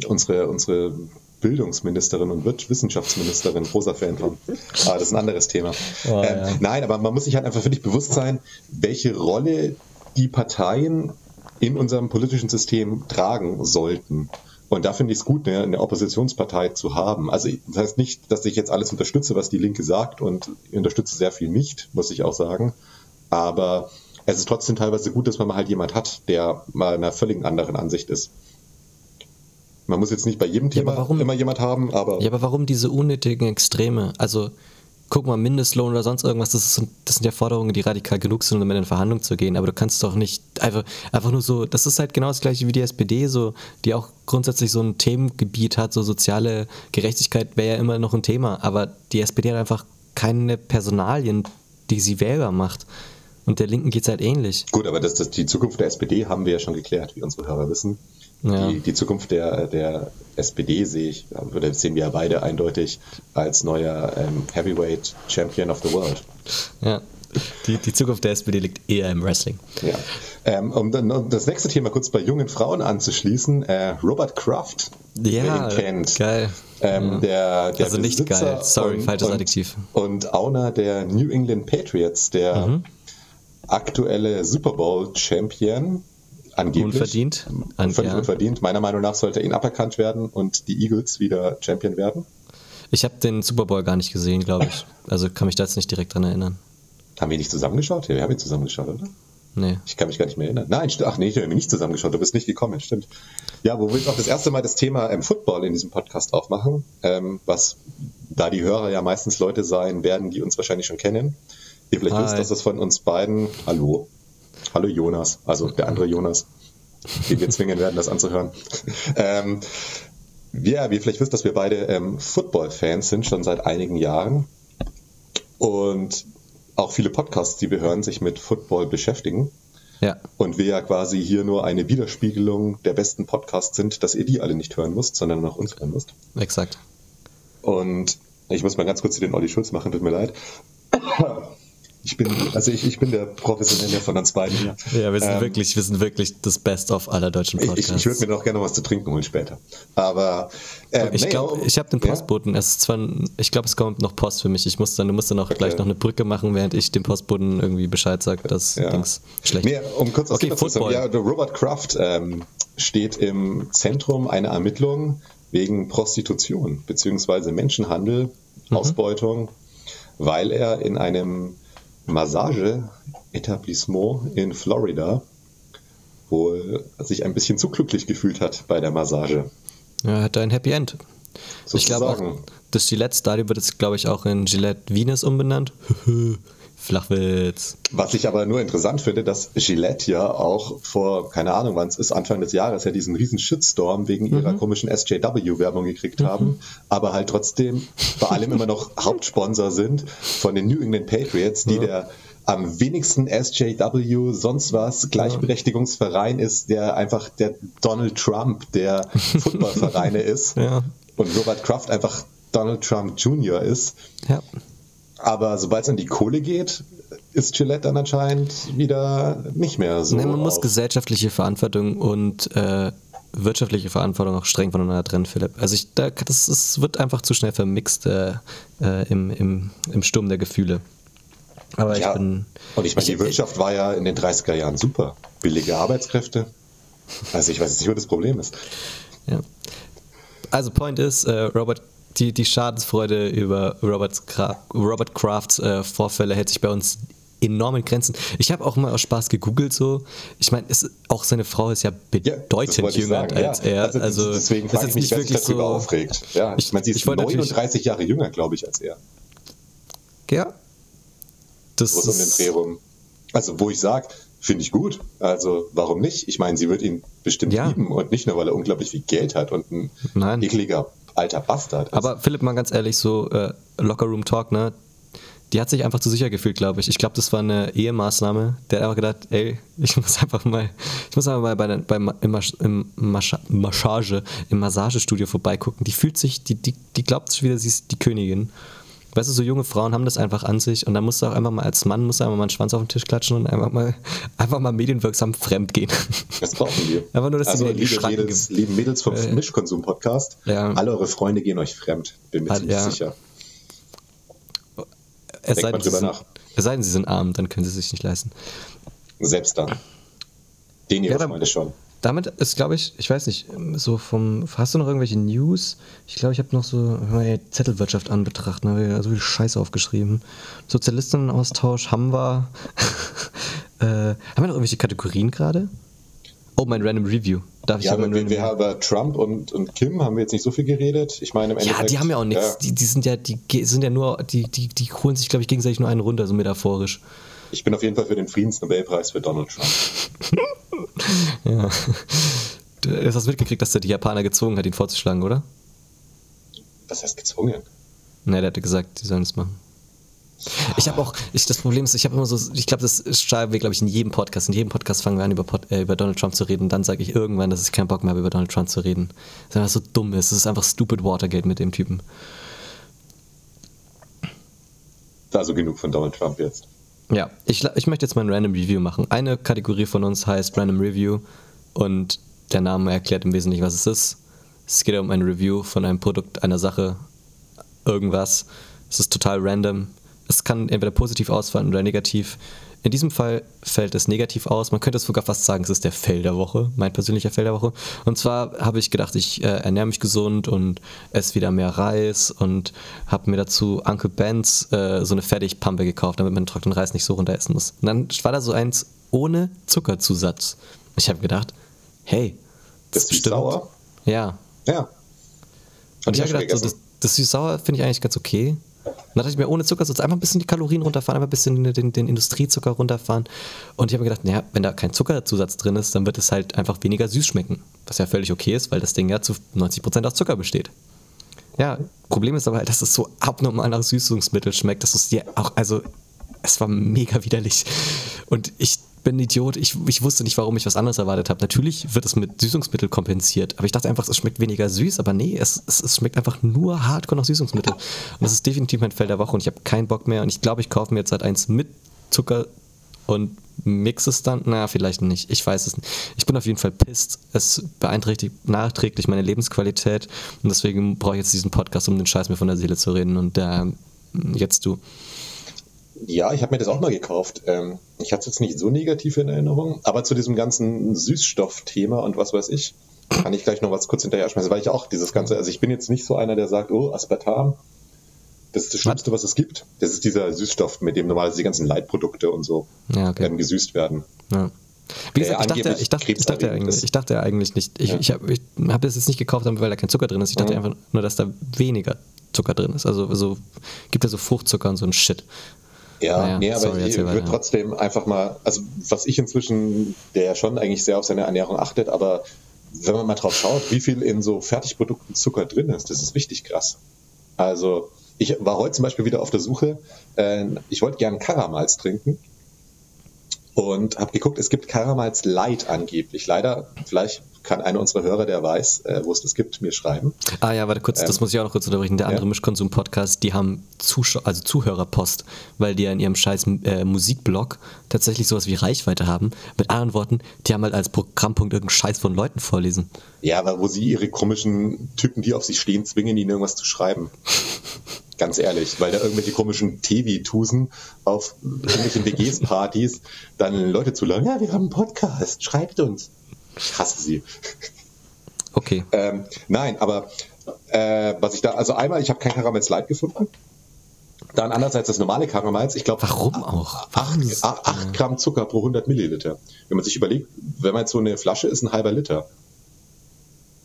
Unsere, unsere Bildungsministerin und Wissenschaftsministerin, großer Fan von. Aber das ist ein anderes Thema. Oh, ähm, ja. Nein, aber man muss sich halt einfach dich bewusst sein, welche Rolle die Parteien in unserem politischen System tragen sollten. Und da finde ich es gut, eine, eine, Oppositionspartei zu haben. Also das heißt nicht, dass ich jetzt alles unterstütze, was die Linke sagt und ich unterstütze sehr viel nicht, muss ich auch sagen. Aber es ist trotzdem teilweise gut, dass man mal halt jemand hat, der mal einer völlig anderen Ansicht ist. Man muss jetzt nicht bei jedem Thema ja, warum, immer jemand haben, aber. Ja, aber warum diese unnötigen Extreme? Also, guck mal, Mindestlohn oder sonst irgendwas, das, ist, das sind ja Forderungen, die radikal genug sind, um in eine Verhandlung zu gehen. Aber du kannst doch nicht einfach, einfach nur so, das ist halt genau das gleiche wie die SPD, so, die auch grundsätzlich so ein Themengebiet hat, so soziale Gerechtigkeit wäre ja immer noch ein Thema. Aber die SPD hat einfach keine Personalien, die sie wählbar macht. Und der Linken geht es halt ähnlich. Gut, aber das, das, die Zukunft der SPD haben wir ja schon geklärt, wie unsere Hörer wissen. Ja. Die, die, Zukunft der, der SPD sehe ich, oder sehen wir ja beide eindeutig als neuer ähm, Heavyweight Champion of the World. Ja, die, die Zukunft der SPD liegt eher im Wrestling. Ja. Ähm, um dann um das nächste Thema kurz bei jungen Frauen anzuschließen, äh, Robert Kraft, ja, wer ihn kennt. Geil. Ähm, ja. der, der also nicht Besitzer geil, sorry, falsches Adjektiv. Und Owner der New England Patriots, der mhm aktuelle Super Bowl Champion. Angeblich. Unverdient. Völlig ja. unverdient. Meiner Meinung nach sollte er ihn aberkannt werden und die Eagles wieder Champion werden. Ich habe den Super Bowl gar nicht gesehen, glaube ich. Also kann mich da jetzt nicht direkt dran erinnern. Haben wir nicht zusammengeschaut? Ja, wir haben ihn zusammengeschaut, oder? Nee. Ich kann mich gar nicht mehr erinnern. Nein, ach nee, ich habe nicht zusammengeschaut, du bist nicht gekommen, stimmt. Ja, wo wir jetzt auch das erste Mal das Thema ähm, Football in diesem Podcast aufmachen, ähm, was da die Hörer ja meistens Leute sein werden, die uns wahrscheinlich schon kennen. Ihr vielleicht Hi. wisst, dass das von uns beiden, hallo, hallo Jonas, also der andere Jonas, den wir zwingen werden, das anzuhören. ähm, ja, wie ihr vielleicht wisst, dass wir beide ähm, Football-Fans sind, schon seit einigen Jahren. Und auch viele Podcasts, die wir hören, sich mit Football beschäftigen. Ja. Und wir ja quasi hier nur eine Widerspiegelung der besten Podcasts sind, dass ihr die alle nicht hören müsst, sondern nur noch uns hören müsst. Exakt. Und ich muss mal ganz kurz den Olli Schulz machen, tut mir leid. Ich bin, also ich, ich bin der Professionelle von uns beiden. Ja, wir sind Ähm, wirklich, wir sind wirklich das Best of aller deutschen Podcasts. ich, ich würde mir noch gerne was zu trinken holen später. Aber ähm, Ich nee, glaube, ich habe den ja? Postboten. Es ist zwar, ich glaube, es kommt noch Post für mich. Ich muss dann, du musst dann auch gleich noch eine Brücke machen, während ich dem Postboten irgendwie Bescheid sage, dass Ja. Dings schlecht. Nee, um kurz was Okay, dazu zu sagen. Football. Ja, Robert Kraft ähm, steht im Zentrum einer Ermittlung wegen Prostitution bzw. Menschenhandel, Mhm. Ausbeutung, weil er in einem Massage-Etablissement in Florida wohl sich ein bisschen zu glücklich gefühlt hat bei der Massage. Ja, hat ein Happy End. Ich glaube auch, Sozusagen. das Gillette-Stadion wird jetzt, glaube ich, auch in Gillette Venus umbenannt. Flachwitz. Was ich aber nur interessant finde, dass Gillette ja auch vor, keine Ahnung wann es ist, Anfang des Jahres ja diesen riesen Shitstorm wegen ihrer komischen SJW-Werbung gekriegt haben, aber halt trotzdem vor allem immer noch Hauptsponsor sind von den New England Patriots, die der am wenigsten SJW sonst was Gleichberechtigungsverein ist, der einfach der Donald Trump der Footballvereine ist Ja. und Robert Kraft einfach Donald Trump Jr. ist. Ja. Aber sobald es an die Kohle geht, ist Gillette dann anscheinend wieder nicht mehr so. Nee, man muss gesellschaftliche Verantwortung und äh, wirtschaftliche Verantwortung auch streng voneinander trennen, Philipp. Also ich, da, das ist, wird einfach zu schnell vermixt äh, äh, im, im, im Sturm der Gefühle. Aber ja. ich bin. Und ich meine, die Wirtschaft war ja in den 30er Jahren super. Billige Arbeitskräfte. Also ich weiß jetzt nicht, wo das Problem ist. Ja. Also Point ist, äh, Robert, die, die Schadensfreude über Robert, Robert Crafts äh, Vorfälle hält sich bei uns enorm in Grenzen. Ich habe auch mal aus Spaß gegoogelt so. Ich meine, auch seine Frau ist ja Ja, bedeutend ich jünger als ja. er. Also, Also, deswegen frage ich mich, wer sich darüber aufregt. Ja, ich, Ich- meine, sie ist ich wollte natürlich- 39 Jahre jünger, glaube ich, als er. Ja. Das So um den Dreh rum. Also, wo ich sage, finde ich gut. Also, warum nicht? Ich meine, sie wird ihn bestimmt Ja. lieben und nicht nur, weil er unglaublich viel Geld hat und ein Nein. ekliger alter Bastard ist. aber Philipp, mal ganz ehrlich, so äh, Locker Room Talk, ne? Die hat sich einfach zu sicher gefühlt, glaube ich. Ich glaube, das war eine Ehemaßnahme. Der hat einfach gedacht, ey, ich muss einfach mal, ich muss einfach mal bei, beim im, Mas im Mascha Massage, im Massagestudio vorbeigucken. Die fühlt sich, die, die, die glaubt sich wieder, sie ist die Königin. Weißt du, so junge Frauen haben das einfach an sich und dann musst du auch einfach mal als Mann, musst du einfach mal einen Schwanz auf den Tisch klatschen und einfach mal, einfach mal medienwirksam fremd gehen. Das brauchen wir. Einfach nur, dass also, die liebe, Schranken Mädels, lieben Mädels vom Äh, Mischkonsum-Podcast, ja. alle eure Freunde gehen euch fremd. Bin mir ziemlich ja. sicher. Es sei, mal denn, sie drüber sind, nach. es sei denn, sie sind arm, dann können sie sich nicht leisten. Selbst dann. Den ihre Ja, Freunde schon. Damit ist, glaube ich, ich weiß nicht, so vom. Hast du noch irgendwelche News? Ich glaube, ich habe noch so die Zettelwirtschaft anbetracht, ne? so viel Scheiße aufgeschrieben. Sozialistenaustausch haben wir. äh, haben wir noch irgendwelche Kategorien gerade? Oh, mein Random Review. Darf ich Ja, sagen, aber wir, wir haben über Trump und, und Kim haben wir jetzt nicht so viel geredet. Ich meine, im Ja, Endeffekt. die haben ja auch nichts. ja, Die, die sind ja, die sind ja nur, die, die, die holen sich, glaube ich, gegenseitig nur einen runter, so metaphorisch. ich bin auf jeden Fall für den Friedensnobelpreis für Donald Trump. Ja. Du hast mitgekriegt, dass der die Japaner gezwungen hat, ihn vorzuschlagen, oder? Was heißt gezwungen? Ne, der hatte gesagt, die sollen es machen. Ich habe auch, ich, das Problem ist, ich habe immer so, ich glaube, das schreiben wir, glaube ich, in jedem Podcast. In jedem Podcast fangen wir an, über, Pod, äh, über Donald Trump zu reden. Und dann sage ich irgendwann, dass ich keinen Bock mehr habe, über Donald Trump zu reden. Weil das so dumm ist. Es ist einfach stupid Watergate mit dem Typen. Also genug von Donald Trump jetzt. Ja, ich, ich möchte jetzt mal ein Random Review machen. Eine Kategorie von uns heißt Random Review und der Name erklärt im Wesentlichen, was es ist. Es geht um ein Review von einem Produkt, einer Sache, irgendwas. Es ist total random. Es kann entweder positiv ausfallen oder negativ. In diesem Fall fällt es negativ aus. Man könnte sogar fast sagen, es ist der Fail der Woche, mein persönlicher Fail der Woche. Und zwar habe ich gedacht, ich äh, ernähre mich gesund und esse wieder mehr Reis und habe mir dazu Uncle Ben's äh, so eine Fertigpampe gekauft, damit man trockenen Reis nicht so runter essen muss. Und dann war da so eins ohne Zuckerzusatz. Ich habe gedacht, hey, Das ist bestimmt- sauer. Ja. Ja. Und ich Hab habe gedacht, so, das, das süß-sauer finde ich eigentlich ganz okay. Dann dachte ich mir, ohne Zuckersatz einfach ein bisschen die Kalorien runterfahren, einfach ein bisschen den, den, den Industriezucker runterfahren. Und ich habe mir gedacht, naja, wenn da kein Zuckerzusatz drin ist, dann wird es halt einfach weniger süß schmecken. Was ja völlig okay ist, weil das Ding ja zu 90% aus Zucker besteht. Ja, Problem ist aber halt, dass es so abnormal nach Süßungsmittel schmeckt, dass es dir auch, also, es war mega widerlich. Und ich bin ein Idiot, ich, ich wusste nicht, warum ich was anderes erwartet habe. Natürlich wird es mit Süßungsmittel kompensiert, aber ich dachte einfach, es schmeckt weniger süß, aber nee, es, es, es schmeckt einfach nur hardcore nach Süßungsmittel. Und das ist definitiv mein Feld der Woche und ich habe keinen Bock mehr und ich glaube, ich kaufe mir jetzt halt eins mit Zucker und mix es dann? Naja, vielleicht nicht. Ich weiß es nicht. Ich bin auf jeden Fall pisst. Es beeinträchtigt nachträglich meine Lebensqualität und deswegen brauche ich jetzt diesen Podcast, um den Scheiß mir von der Seele zu reden. Und äh, jetzt du. Ja, ich habe mir das auch mal gekauft. Ähm, ich hatte es jetzt nicht so negativ in Erinnerung, aber zu diesem ganzen Süßstoffthema und was weiß ich, kann ich gleich noch was kurz hinterher schmeißen, weil ich auch dieses ganze, also ich bin jetzt nicht so einer, der sagt, oh, Aspartam, das ist das Schlimmste, was es gibt. Das ist dieser Süßstoff, mit dem normalerweise die ganzen Leitprodukte und so Ja, okay. ähm, gesüßt werden. Ja. Wie gesagt, ich dachte, ich, dachte, ich, dachte eigentlich, ich dachte eigentlich nicht. Ich, Ja. ich habe hab das jetzt nicht gekauft, weil da kein Zucker drin ist. Ich dachte Mhm. einfach nur, dass da weniger Zucker drin ist. Also so, gibt ja so Fruchtzucker und so ein Shit. Ja, Naja, nee, aber sorry, ich würde weiter. trotzdem einfach mal, also was ich inzwischen, der ja schon eigentlich sehr auf seine Ernährung achtet, aber wenn man mal drauf schaut, wie viel in so Fertigprodukten Zucker drin ist, das ist richtig krass. Also ich war heute zum Beispiel wieder auf der Suche, äh, ich wollte gerne Karamals trinken und habe geguckt, es gibt Karamals Light angeblich. Leider, vielleicht kann einer unserer Hörer, der weiß, äh, wo es das gibt, mir schreiben. Ah ja, warte kurz, das muss ich auch noch kurz unterbrechen. Der andere Ähm, ja. Mischkonsum-Podcast, die haben Zuschau also Zuhörerpost, weil die ja in ihrem scheiß äh, Musikblog tatsächlich sowas wie Reichweite haben. Mit anderen Worten, die haben halt als Programmpunkt irgendeinen Scheiß von Leuten vorlesen. Ja, aber wo sie ihre komischen Typen, die auf sich stehen, zwingen, ihnen irgendwas zu schreiben. Ganz ehrlich, weil da irgendwelche komischen TV-Tusen auf irgendwelchen WGs-Partys dann Leute zuladen. Ja, wir haben einen Podcast, schreibt uns. Ich hasse sie. Okay. Ähm, nein, aber äh, was ich da, also einmal, ich habe kein Karamell Light gefunden. Dann andererseits das normale Karamals, ich glaube, Warum auch? Warum? 8, Gramm Zucker pro 100 Milliliter. Wenn man sich überlegt, wenn man jetzt so eine Flasche ist, ein halber Liter.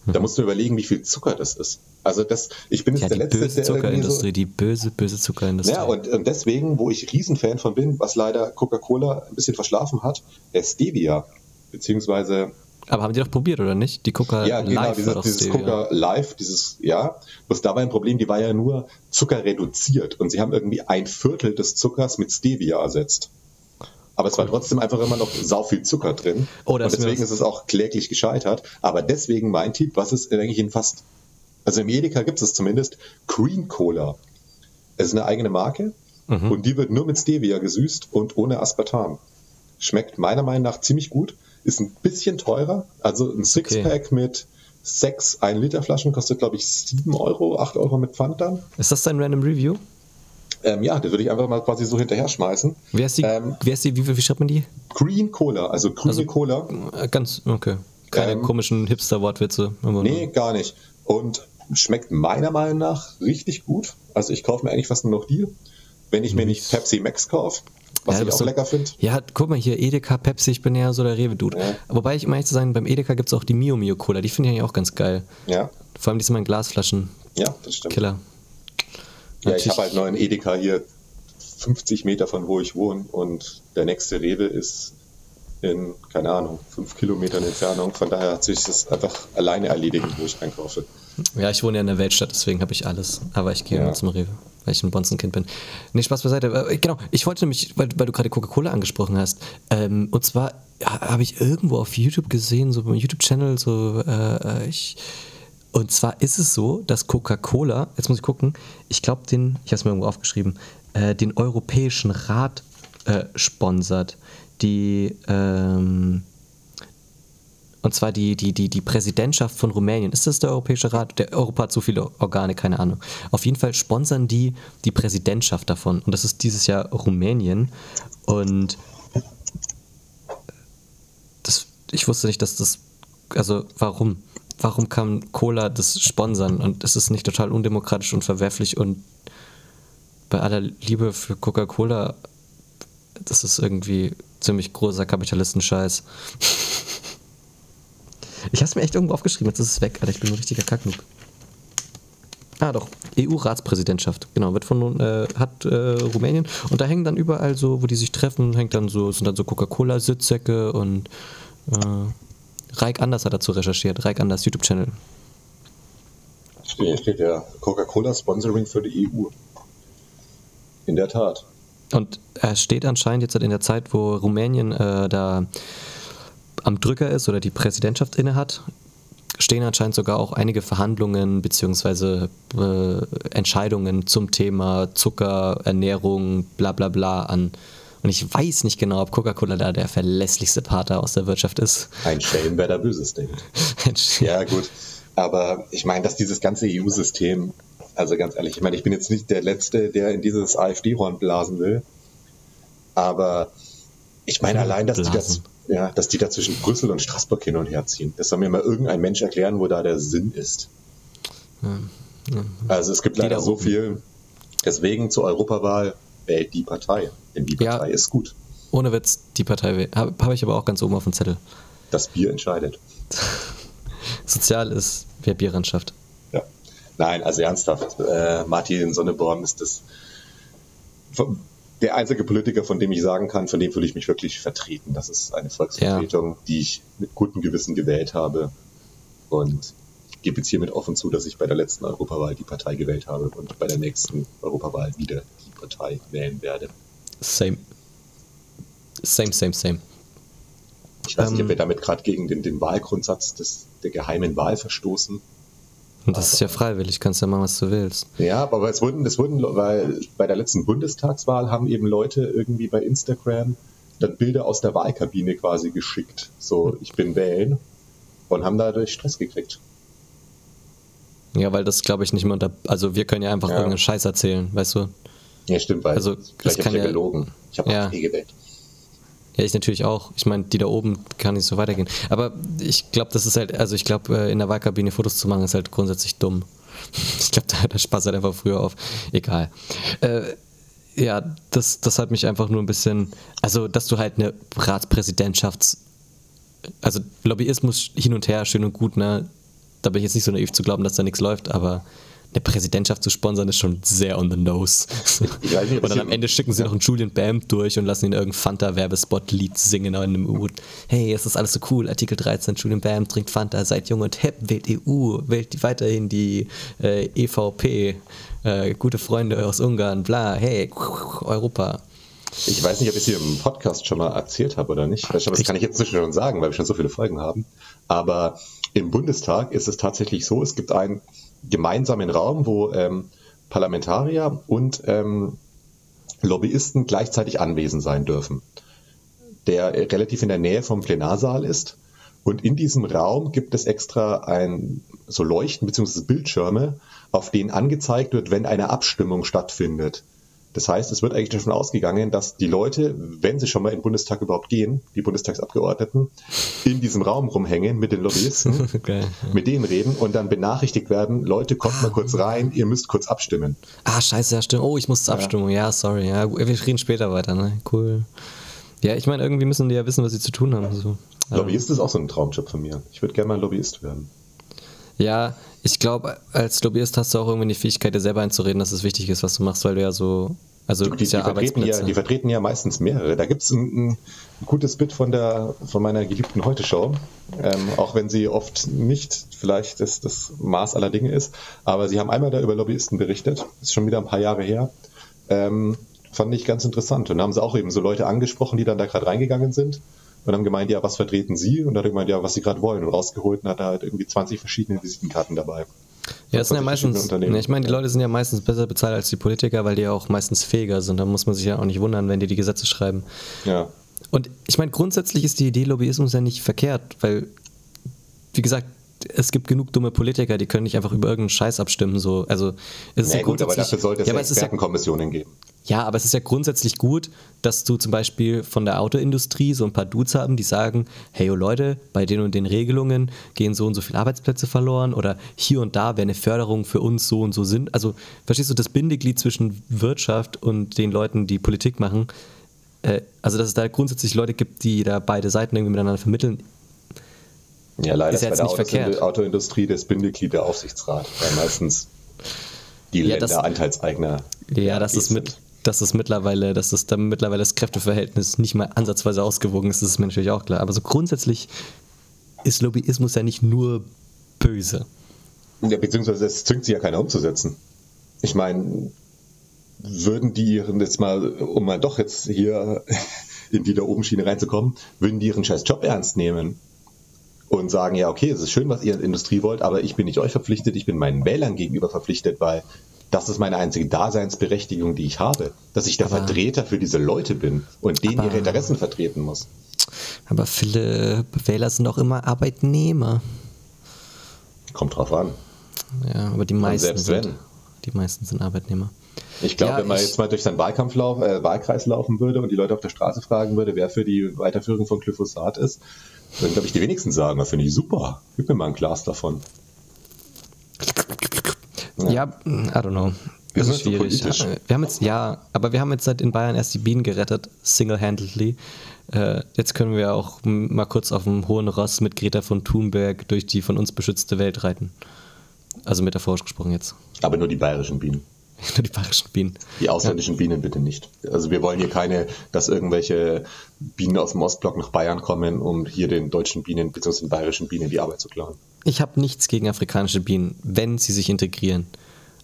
Da musst du überlegen, wie viel Zucker das ist. Also das, ich bin jetzt Ja, der die Letzte, böse der Zuckerindustrie, so, die böse, böse Zuckerindustrie. ja, und, und deswegen, wo ich Riesenfan von bin, was leider Coca-Cola ein bisschen verschlafen hat, der Stevia. Beziehungsweise Aber haben die doch probiert, oder nicht? Die Coca ja, genau, Live dieses, dieses Stevia. Coca Live, dieses, ja. Bloß da war ein Problem, die war ja nur Zucker reduziert und sie haben irgendwie ein Viertel des Zuckers mit Stevia ersetzt. Aber es war trotzdem einfach immer noch sau viel Zucker drin. Oh, und deswegen ist es auch kläglich gescheitert. Aber deswegen mein Tipp, was ist eigentlich in fast, also im Edeka gibt es zumindest Green Cola. Es ist eine eigene Marke Mhm. und die wird nur mit Stevia gesüßt und ohne Aspartam. Schmeckt meiner Meinung nach ziemlich gut, ist ein bisschen teurer. Also ein Sixpack mit sechs 1 Liter Flaschen kostet, glaube ich, 7 Euro, 8 Euro mit Pfand dann. Ist das dein Random Review? Ähm, ja, das würde ich einfach mal quasi so hinterher schmeißen. Wer ist die, Ähm, wer ist die, wie, wie schreibt man die? Green Cola, also grüne Also- Cola. Äh, Ganz, okay. Keine Ähm, komischen Hipster-Wortwitze. Nee, gar nicht. Und schmeckt meiner Meinung nach richtig gut. Also ich kaufe mir eigentlich fast nur noch die, wenn ich mir nicht Pepsi Max kaufe, was Ja, ich auch so- lecker finde. Ja, guck mal hier, Edeka, Pepsi, ich bin ja so der Rewe-Dude. Ja. Wobei ich, um ehrlich zu sein, beim Edeka gibt es auch die Mio Mio Cola, die finde ich eigentlich auch ganz geil. Ja, Vor allem die sind in Glasflaschen. ja, das stimmt. Killer. Ja, ich Natürlich- habe halt noch einen Edeka hier 50 Meter von wo ich wohne und der nächste Rewe ist in, keine Ahnung, 5 Kilometern Entfernung. Von daher hat sich das einfach alleine erledigen, wo ich einkaufe. Ja, ich wohne ja in der Weltstadt, deswegen habe ich alles. Aber ich gehe Ja. immer zum Rewe, weil ich ein Bonzenkind bin. Nee, Spaß beiseite. Äh, Genau, ich wollte nämlich, weil, weil du gerade Coca-Cola angesprochen hast, ähm, und zwar ha- habe ich irgendwo auf YouTube gesehen, so beim YouTube-Channel, so, äh, ich. Und zwar ist es so, dass Coca-Cola, jetzt muss ich gucken, ich glaube, den, ich habe es mir irgendwo aufgeschrieben, äh, den Europäischen Rat äh, sponsert. Die, ähm, und zwar die, die, die, die Präsidentschaft von Rumänien. Ist das der Europäische Rat? Der Europa hat so viele Organe, keine Ahnung. Auf jeden Fall sponsern die die Präsidentschaft davon. Und das ist dieses Jahr Rumänien. Und das, ich wusste nicht, dass das. Also, warum? Warum kann Cola das sponsern? Und ist es nicht total undemokratisch und verwerflich? Und bei aller Liebe für Coca-Cola, das ist irgendwie ziemlich großer Kapitalistenscheiß. Ich habe es mir echt irgendwo aufgeschrieben, jetzt ist es weg, Alter, ich bin ein richtiger Kacknoob. Ah, doch. EU-Ratspräsidentschaft, genau, wird von, äh, hat äh, Rumänien. Und da hängen dann überall so, wo die sich treffen, hängt dann so, sind dann so Coca-Cola-Sitzsäcke und äh, Reik Anders hat dazu recherchiert, Reik Anders YouTube-Channel. Hier steht ja Coca-Cola Sponsoring für die EU. In der Tat. Und er steht anscheinend jetzt in der Zeit, wo Rumänien äh, da am Drücker ist oder die Präsidentschaft inne hat, stehen anscheinend sogar auch einige Verhandlungen bzw. Äh, Entscheidungen zum Thema Zucker, Ernährung, bla bla bla an. Und ich weiß nicht genau, ob Coca-Cola da der verlässlichste Partner aus der Wirtschaft ist. Ein Schelm, wer da Böses denkt. ja, gut. Aber ich meine, dass dieses ganze EU-System, also ganz ehrlich, ich meine, ich bin jetzt nicht der Letzte, der in dieses AfD-Horn blasen will. Aber ich meine, allein, dass die das ja, dass die da zwischen Brüssel und Straßburg hin und her ziehen. Das soll mir mal irgendein Mensch erklären, wo da der Sinn ist. Ja, ja. Also es gibt leider so viel. Deswegen zur Europawahl wählt die Partei. Denn die Partei ja, ist gut. Ohne Witz, die Partei habe hab ich aber auch ganz oben auf dem Zettel. Das Bier entscheidet. Sozial ist, wer Bier schafft. Ja. Nein, also ernsthaft. Äh, Martin Sonneborn ist das der einzige Politiker, von dem ich sagen kann, von dem fühle ich mich wirklich vertreten. Das ist eine Volksvertretung, ja. die ich mit gutem Gewissen gewählt habe. Und ich gebe jetzt hiermit offen zu, dass ich bei der letzten Europawahl die Partei gewählt habe und bei der nächsten Europawahl wieder die Partei wählen werde. Same. Same, same, same. Ich weiß nicht, ob ähm. wir damit gerade gegen den, den Wahlgrundsatz des, der geheimen Wahl verstoßen. Und das ist ja freiwillig, kannst ja machen, was du willst. Ja, aber es wurden, es wurden, weil bei der letzten Bundestagswahl haben eben Leute irgendwie bei Instagram dann Bilder aus der Wahlkabine quasi geschickt. So, ich bin wählen und haben dadurch Stress gekriegt. Ja, weil das glaube ich nicht mehr unter. Also wir können ja einfach ja. irgendeinen Scheiß erzählen, weißt du? Ja, stimmt, weil also, vielleicht habe ich ja gelogen. Ich habe ja. eh gewählt. Ja, ich natürlich auch. Ich meine, die da oben kann nicht so weitergehen. Aber ich glaube, das ist halt, also ich glaube, äh, in der Wahlkabine Fotos zu machen, ist halt grundsätzlich dumm. Ich glaube, da, da Spaß halt einfach früher auf. Egal. Äh, ja, das, das hat mich einfach nur ein bisschen, also dass du halt eine Ratspräsidentschafts, also Lobbyismus hin und her, schön und gut, ne? Da bin ich jetzt nicht so naiv zu glauben, dass da nichts läuft, aber eine Präsidentschaft zu sponsern, ist schon sehr on the nose. Nicht, und dann am Ende schicken sie ja. noch einen Julian Bam durch und lassen ihn irgendein Fanta-Werbespot-Lied singen in einem U. Hey, es ist alles so cool. Artikel 13, Julian Bam trinkt Fanta, seid jung und hip, wählt EU, wählt weiterhin die äh, EVP, äh, gute Freunde aus Ungarn, bla, hey, Europa. Ich weiß nicht, ob ich es hier im Podcast schon mal erzählt habe oder nicht. Das kann ich jetzt zwischendurch schon sagen, weil wir schon so viele Folgen haben. Aber im Bundestag ist es tatsächlich so, es gibt einen gemeinsamen Raum, wo ähm, Parlamentarier und ähm, Lobbyisten gleichzeitig anwesend sein dürfen, der relativ in der Nähe vom Plenarsaal ist. Und in diesem Raum gibt es extra ein, so Leuchten bzw. Bildschirme, auf denen angezeigt wird, wenn eine Abstimmung stattfindet. Das heißt, es wird eigentlich davon ausgegangen, dass die Leute, wenn sie schon mal in den Bundestag überhaupt gehen, die Bundestagsabgeordneten, in diesem Raum rumhängen mit den Lobbyisten, ja. mit denen reden und dann benachrichtigt werden, Leute, kommt mal kurz rein, ihr müsst kurz abstimmen. Ah, scheiße, ja, stimmt. Oh, ich muss zur Abstimmung. Ja, sorry. Ja, wir reden später weiter, ne? Cool. Ja, ich meine, irgendwie müssen die ja wissen, was sie zu tun haben. So. Lobbyist ist auch so ein Traumjob von mir. Ich würde gerne mal Lobbyist werden. Ja, ich glaube, als Lobbyist hast du auch irgendwie die Fähigkeit, dir selber einzureden, dass es wichtig ist, was du machst, weil du ja so. Also die, die, ja vertreten ja, die vertreten ja meistens mehrere. Da gibt es ein, ein, gutes Bit von der von meiner geliebten Heute-Show, ähm, auch wenn sie oft nicht vielleicht das, das Maß aller Dinge ist. Aber sie haben einmal da über Lobbyisten berichtet, ist schon wieder ein paar Jahre her. Ähm, fand ich ganz interessant. Und da haben sie auch eben so Leute angesprochen, die dann da gerade reingegangen sind und haben gemeint, ja, was vertreten Sie? Und dann hat er gemeint, ja, was Sie gerade wollen. Und rausgeholt und hat er halt irgendwie 20 verschiedene Visitenkarten dabei. Ja, das sind ja meistens, ich meine, die Leute sind ja meistens besser bezahlt als die Politiker, weil die ja auch meistens fähiger sind. Da muss man sich ja auch nicht wundern, wenn die die Gesetze schreiben. Ja. Und ich meine, grundsätzlich ist die Idee Lobbyismus ja nicht verkehrt, weil, wie gesagt, es gibt genug dumme Politiker, die können nicht einfach über irgendeinen Scheiß abstimmen. So. Also, es ist ja, ja gut, aber dafür sollte es ja, Expertenkommissionen geben. Ja, aber es ist ja grundsätzlich gut, dass du zum Beispiel von der Autoindustrie so ein paar Dudes haben, die sagen, hey oh Leute, bei den und den Regelungen gehen so und so viele Arbeitsplätze verloren oder hier und da wäre eine Förderung für uns so und so sind. Also verstehst du, das Bindeglied zwischen Wirtschaft und den Leuten, die Politik machen, äh, also dass es da grundsätzlich Leute gibt, die da beide Seiten irgendwie miteinander vermitteln. Ja, leider ist ist bei der nicht Autos. Autoindustrie das Bindeglied der Aufsichtsrat, weil meistens die Ja, das- Länder Anteilseigner Ja, das ist mit, dass es mittlerweile, dass es da mittlerweile das Kräfteverhältnis nicht mal ansatzweise ausgewogen ist, das ist mir natürlich auch klar. Aber so grundsätzlich ist Lobbyismus ja nicht nur böse. Ja, beziehungsweise es zwingt sie ja keiner umzusetzen. Ich meine, würden die ihren jetzt mal, um mal doch jetzt hier in die da oben Schiene reinzukommen, würden die ihren scheiß Job ernst nehmen und sagen, ja, okay, es ist schön, was ihr in der Industrie wollt, aber ich bin nicht euch verpflichtet, ich bin meinen Wählern gegenüber verpflichtet, weil das ist meine einzige Daseinsberechtigung, die ich habe, dass ich der Aber- Vertreter für diese Leute bin und denen Aber- ihre Interessen vertreten muss. Aber viele Wähler sind auch immer Arbeitnehmer. Kommt drauf an. Ja, aber die meisten selbst sind, wenn. die meisten sind Arbeitnehmer. Ich glaube, Ja, wenn man jetzt mal durch seinen Wahlkampf lauf, äh, Wahlkreis laufen würde und die Leute auf der Straße fragen würde, wer für die Weiterführung von Glyphosat ist, würden, glaube ich, die wenigsten sagen, das finde ich super. Gib mir mal ein Glas davon. Ja, I don't know. Wir Das ist so schwierig. Ja, Wir haben jetzt, ja, aber wir haben jetzt seit in Bayern erst die Bienen gerettet, single-handedly. Äh, jetzt können wir auch mal kurz auf dem hohen Ross mit Greta von Thunberg durch die von uns beschützte Welt reiten. Also metaphorisch gesprochen jetzt. Aber nur die bayerischen Bienen. Nur die bayerischen Bienen. Die ausländischen Bienen bitte nicht. Also wir wollen hier keine, dass irgendwelche Bienen aus dem Ostblock nach Bayern kommen, um hier den deutschen Bienen bzw. den bayerischen Bienen die Arbeit zu klauen. Ich habe nichts gegen afrikanische Bienen, wenn sie sich integrieren.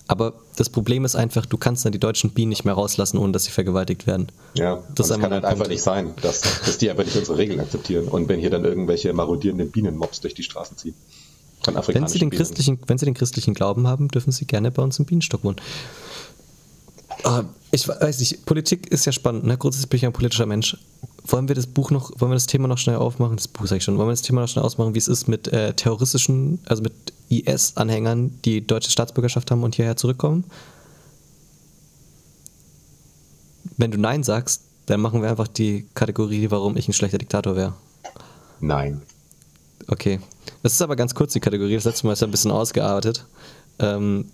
Aber das Problem ist einfach, du kannst dann die deutschen Bienen nicht mehr rauslassen, ohne dass sie vergewaltigt werden. Ja, Das das kann halt einfach nicht sein, dass, dass die einfach nicht unsere Regeln akzeptieren und wenn hier dann irgendwelche marodierenden Bienenmobs durch die Straßen ziehen. Von Wenn sie, den Bienen. christlichen, wenn sie den christlichen Glauben haben, dürfen sie gerne bei uns im Bienenstock wohnen. Ah, Ich weiß nicht, Politik ist ja spannend, ne? Grundsätzlich bin ich ein politischer Mensch. Wollen wir das Buch noch, wollen wir das Thema noch schnell aufmachen? Das Buch sag ich schon. Wollen wir das Thema noch schnell ausmachen, wie es ist mit äh, terroristischen, also mit IS-Anhängern, die deutsche Staatsbürgerschaft haben und hierher zurückkommen? Wenn du Nein sagst, dann machen wir einfach die Kategorie, warum ich ein schlechter Diktator wäre. Nein. Okay. Das ist aber ganz kurz die Kategorie. Das letzte Mal ist ja ein bisschen ausgearbeitet. Ähm,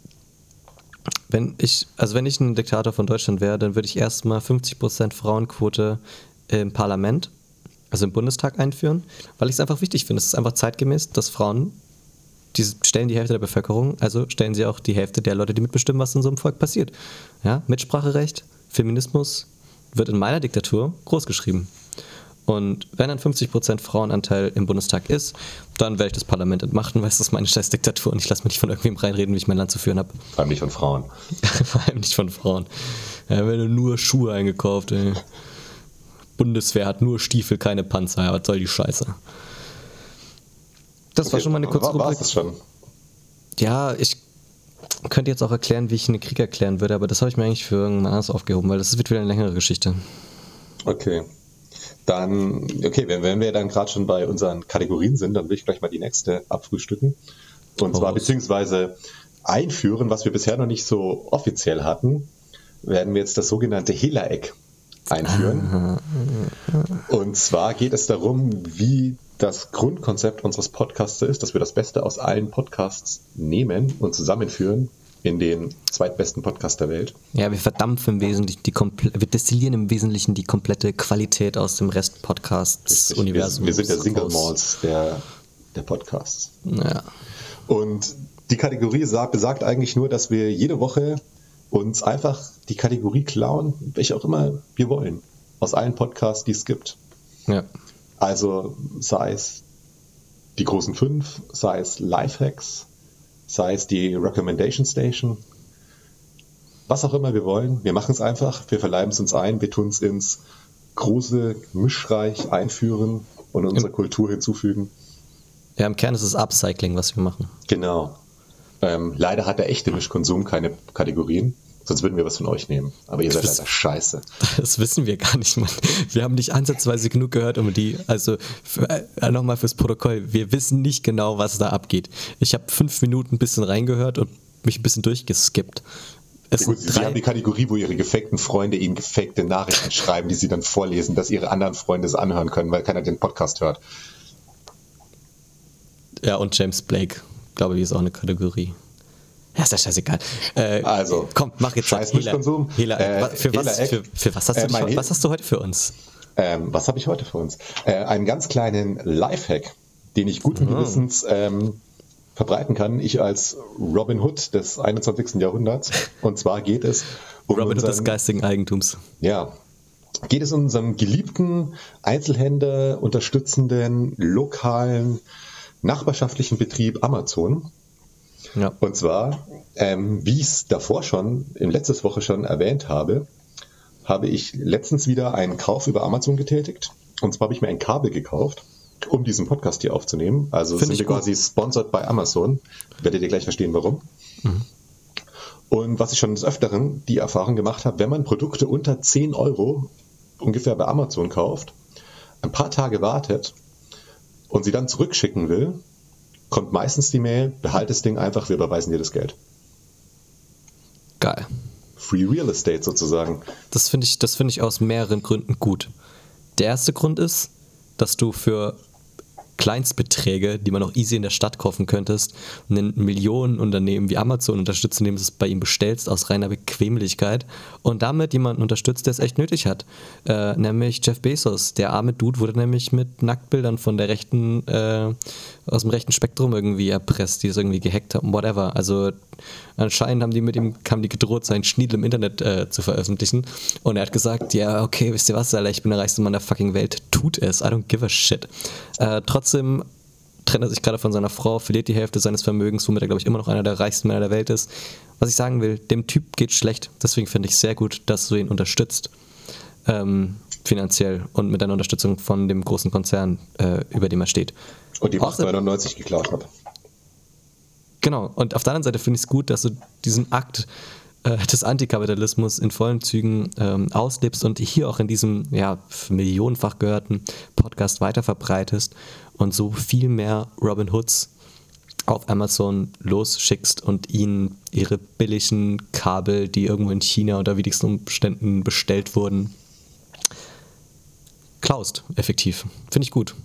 wenn ich, also wenn ich ein Diktator von Deutschland wäre, dann würde ich erstmal 50% Frauenquote im Parlament, also im Bundestag einführen, weil ich es einfach wichtig finde. Es ist einfach zeitgemäß, dass Frauen, die stellen die Hälfte der Bevölkerung, also stellen sie auch die Hälfte der Leute, die mitbestimmen, was in so einem Volk passiert. Ja, Mitspracherecht, Feminismus wird in meiner Diktatur großgeschrieben. Und wenn dann 50% Frauenanteil im Bundestag ist, dann werde ich das Parlament entmachten, weil es ist meine scheiß Diktatur und ich lasse mich nicht von irgendwem reinreden, wie ich mein Land zu führen habe. Vor allem nicht von Frauen. Vor allem nicht von Frauen. Ja, wenn nur Schuhe eingekauft, ey. Bundeswehr hat nur Stiefel, keine Panzer. Ja, was soll die Scheiße? Das war schon mal eine kurze war, war Rubrik. das schon? Ja, ich könnte jetzt auch erklären, wie ich einen Krieg erklären würde, aber das habe ich mir eigentlich für irgendwann anders aufgehoben, weil das wird wieder eine längere Geschichte. Okay. Dann, okay, wenn, wenn wir dann gerade schon bei unseren Kategorien sind, dann will ich gleich mal die nächste abfrühstücken. Und Hau zwar beziehungsweise einführen, was wir bisher noch nicht so offiziell hatten, werden wir jetzt das sogenannte Hela-Eck einführen. Und zwar geht es darum, wie das Grundkonzept unseres Podcasts ist, dass wir das Beste aus allen Podcasts nehmen und zusammenführen in den zweitbesten Podcast der Welt. Ja, wir verdampfen im Wesentlichen die wir destillieren im Wesentlichen die komplette Qualität aus dem Rest Podcasts Wir, Universum. wir sind der Single Malls der, der Podcasts. Ja. Und die Kategorie sagt, besagt eigentlich nur, dass wir jede Woche uns einfach die Kategorie klauen, welche auch immer wir wollen, aus allen Podcasts, die es gibt. ja. Also sei es die großen fünf, sei es Lifehacks, sei es die Recommendation Station, was auch immer wir wollen. Wir machen es einfach, wir verleiben es uns ein, wir tun es ins große Mischreich einführen und unserer Kultur hinzufügen. Ja, im Kern ist es Upcycling, was wir machen. Genau. Ähm, leider hat der echte Mischkonsum keine Kategorien, sonst würden wir was von euch nehmen. Aber ihr seid Das- leider scheiße. Das wissen wir gar nicht, Mann. Wir haben nicht ansatzweise genug gehört, um die, also für- äh, nochmal fürs Protokoll, wir wissen nicht genau, was da abgeht. Ich habe fünf Minuten ein bisschen reingehört und mich ein bisschen durchgeskippt. Es Gut, Sie haben die Kategorie, wo Ihre gefakten Freunde Ihnen gefakte Nachrichten schreiben, die Sie dann vorlesen, dass Ihre anderen Freunde es anhören können, weil keiner den Podcast hört. ja, und James Blake, glaube ich, ist auch eine Kategorie. Ja, ist ja scheißegal. Äh, Also, komm, mach jetzt scheiß Hela. Mischkonsum. Hela, Äh, wa- für, was, für, für was hast du, Äh, He- was hast du heute für uns? Ähm, was habe ich heute für uns? Äh, einen ganz kleinen Lifehack, den ich guten. Gewissens ähm, verbreiten kann. Ich als Robin Hood des 21. Jahrhunderts. Und zwar geht es um Robin Hood des geistigen Eigentums. ja, geht es um unseren geliebten Einzelhändler unterstützenden lokalen nachbarschaftlichen Betrieb Amazon. Ja. Und zwar, ähm, wie ich es davor schon, in letztes Woche schon erwähnt habe, habe ich letztens wieder einen Kauf über Amazon getätigt. Und zwar habe ich mir ein Kabel gekauft, um diesen Podcast hier aufzunehmen. Also Find sind wir gut. quasi sponsored bei Amazon. Werdet ihr gleich verstehen, warum. Und was ich schon des Öfteren die Erfahrung gemacht habe, wenn man Produkte unter 10 Euro ungefähr bei Amazon kauft, ein paar Tage wartet und sie dann zurückschicken will, kommt meistens die Mail, behalt das Ding einfach, wir überweisen dir das Geld. Geil. Free Real Estate sozusagen. Das finde ich, das finde ich aus mehreren Gründen gut. Der erste Grund ist, dass du für Kleinstbeträge, die man auch easy in der Stadt kaufen könntest, ein Millionenunternehmen wie Amazon unterstützen, indem du es bei ihm bestellst aus reiner Bequemlichkeit und damit jemanden unterstützt, der es echt nötig hat. Äh, nämlich Jeff Bezos. Der arme Dude wurde nämlich mit Nacktbildern von der rechten, äh, aus dem rechten Spektrum irgendwie erpresst, die es irgendwie gehackt haben, whatever. Also anscheinend haben die mit ihm, haben die gedroht, seinen Schniedel im Internet äh, zu veröffentlichen. Und er hat gesagt, ja, okay, wisst ihr was, Alter, ich bin der reichste Mann der fucking Welt. Tut es. I don't give a shit. Äh, trotzdem trennt er sich gerade von seiner Frau, verliert die Hälfte seines Vermögens, womit er, glaube ich, immer noch einer der reichsten Männer der Welt ist. Was ich sagen will, dem Typ geht schlecht. Deswegen finde ich sehr gut, dass du ihn unterstützt. Ähm, finanziell und mit deiner Unterstützung von dem großen Konzern, äh, über dem er steht. Und die Außer- 899 geklaut habe. Genau, und auf der anderen Seite finde ich es gut, dass du diesen Akt äh, des Antikapitalismus in vollen Zügen ähm, auslebst und hier auch in diesem ja, millionenfach gehörten Podcast weiter verbreitest und so viel mehr Robin Hoods auf Amazon losschickst und ihnen ihre billigen Kabel, die irgendwo in China unter widrigsten Umständen bestellt wurden, klaust, effektiv. Finde ich gut.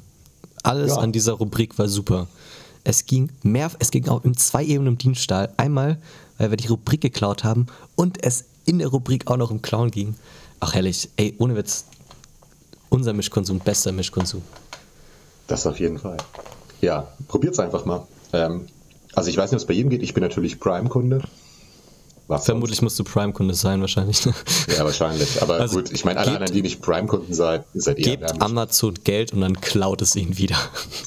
Alles Ja. an dieser Rubrik war super. Es ging mehr, es ging auch in zwei Ebenen um Diebstahl. Einmal, weil wir die Rubrik geklaut haben und es in der Rubrik auch noch um Clown ging. Ach herrlich, ey, ohne Witz. Unser Mischkonsum, bester Mischkonsum. Das auf jeden Fall. Ja, probiert's einfach mal. Ähm, also ich weiß nicht, es bei jedem geht. Ich bin natürlich Prime-Kunde. Was Vermutlich musst du Prime-Kunde sein, wahrscheinlich. Ja, wahrscheinlich. Aber Also, gut, ich meine, alle anderen, die nicht Prime-Kunden seid, seid ihr Gebt. Amazon Geld und dann klaut es ihnen wieder.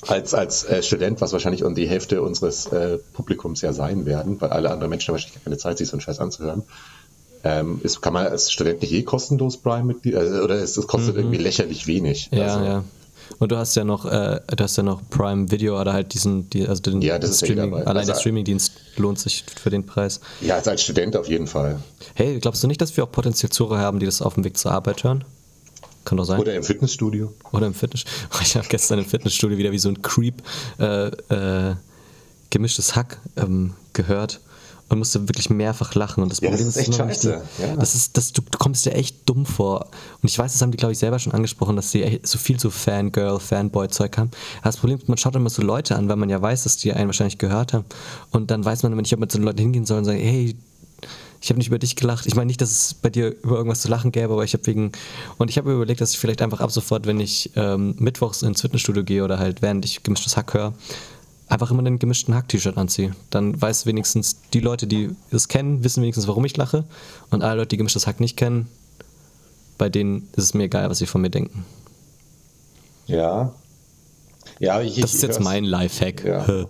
als, als äh, Student, was wahrscheinlich um die Hälfte unseres äh, Publikums ja sein werden, weil alle anderen Menschen haben wahrscheinlich keine Zeit, sich so einen Scheiß anzuhören. Ähm, ist, kann man als Student nicht eh kostenlos Prime-Mitglied, äh, oder ist, es kostet irgendwie lächerlich wenig? Mhm. Ja, also, ja. Und du hast ja noch, äh, du hast ja noch Prime Video oder halt diesen, die, also den Ja, das ist ja Streaming, allein der Also- Streamingdienst lohnt sich für den Preis. Ja, also als Student auf jeden Fall. Hey, glaubst du nicht, dass wir auch potenziell Zuhörer haben, die das auf dem Weg zur Arbeit hören? Kann doch sein. Oder im Fitnessstudio. Oder im Fitness. Ich habe gestern im Fitnessstudio wieder wie so ein Creep äh, äh, gemischtes Hack ähm, gehört und musste wirklich mehrfach lachen. Und das Ja, das ist echt noch nicht scheiße. die- Ja. Das ist, das, du, du kommst dir echt dumm vor. Und ich weiß, das haben die, glaube ich, selber schon angesprochen, dass sie echt so viel so Fangirl, Fanboy-Zeug haben. Das Problem ist, man schaut immer so Leute an, weil man ja weiß, dass die einen wahrscheinlich gehört haben. Und dann weiß man immer nicht, ob man zu den Leuten hingehen soll und sagen, hey, ich habe nicht über dich gelacht. Ich meine nicht, dass es bei dir über irgendwas zu lachen gäbe, aber ich habe wegen. Und ich habe mir überlegt, dass ich vielleicht einfach ab sofort, wenn ich ähm, mittwochs ins Fitnessstudio gehe oder halt während ich gemischtes Hack höre, einfach immer einen gemischten Hack-T-Shirt anziehe. Dann weiß wenigstens die Leute, die es kennen, wissen wenigstens, warum ich lache. Und alle Leute, die gemischtes Hack nicht kennen, bei denen ist es mir egal, was sie von mir denken. Ja. Ja, ich, Das ich ist jetzt hör's. mein Lifehack. Ja.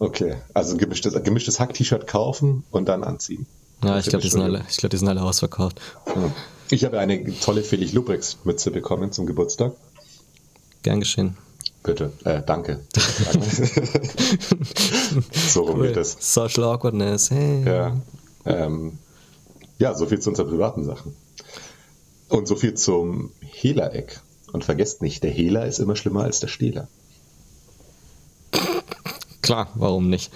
Okay, also ein gemischtes, gemischtes Hack-T-Shirt kaufen und dann anziehen. Ja, ich glaube, die, sind alle- ich glaub, die sind alle ausverkauft. Ich habe eine tolle Felix Lubrix Mütze bekommen zum Geburtstag. Gern geschehen. Bitte, äh, danke. so rum geht es. Social Awkwardness. Hey. Ja. Ähm, ja, so viel zu unseren privaten Sachen. Und so viel zum Hehler-Eck. Und vergesst nicht, der Hehler ist immer schlimmer als der Stehler. Klar, warum nicht?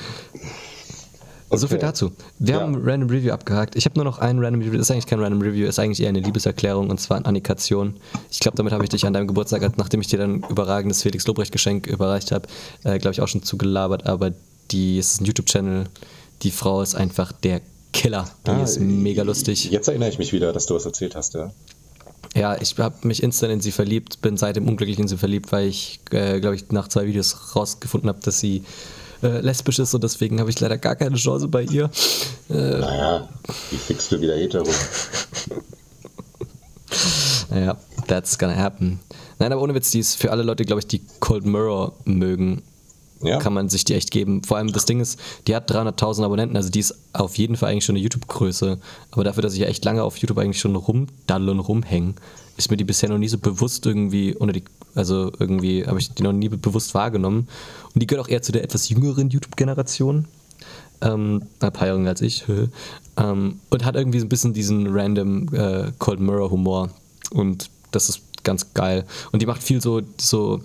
So viel Okay. dazu. Wir Ja. haben Random Review abgehakt. Ich habe nur noch einen Random Review. Das ist eigentlich kein Random Review, ist eigentlich eher eine Liebeserklärung und zwar an Annikation. Ich glaube, damit habe ich dich an deinem Geburtstag, nachdem ich dir dann überragendes Felix Lobrecht Geschenk überreicht habe, äh, glaube ich auch schon zugelabert. Aber die, es ist ein YouTube-Channel, Die Frau ist einfach der Killer. Die Ah, ist mega lustig. Jetzt erinnere ich mich wieder, dass du was erzählt hast, ja. Ja, ich habe mich instant in sie verliebt, bin seitdem unglücklich in sie verliebt, weil ich, äh, glaube ich, nach zwei Videos rausgefunden habe, dass sie äh, lesbisch ist und deswegen habe ich leider gar keine Chance bei ihr. Naja, wie fixst du wieder hetero? Ja, that's gonna happen. Nein, aber ohne Witz, die ist für alle Leute, glaube ich, die Cold Mirror mögen, Ja. kann man sich die echt geben. Vor allem das Ding ist, die hat 300.000 Abonnenten, also die ist auf jeden Fall eigentlich schon eine YouTube-Größe. Aber dafür, dass ich ja echt lange auf YouTube eigentlich schon rumdaddeln und rumhängen, ist mir die bisher noch nie so bewusst irgendwie unter die, also irgendwie habe ich die noch nie bewusst wahrgenommen. Und die gehört auch eher zu der etwas jüngeren YouTube-Generation. Ähm, ein paar jünger als ich. ähm, und hat irgendwie so ein bisschen diesen random äh, Cold Mirror Humor. Und das ist ganz geil. Und die macht viel so, so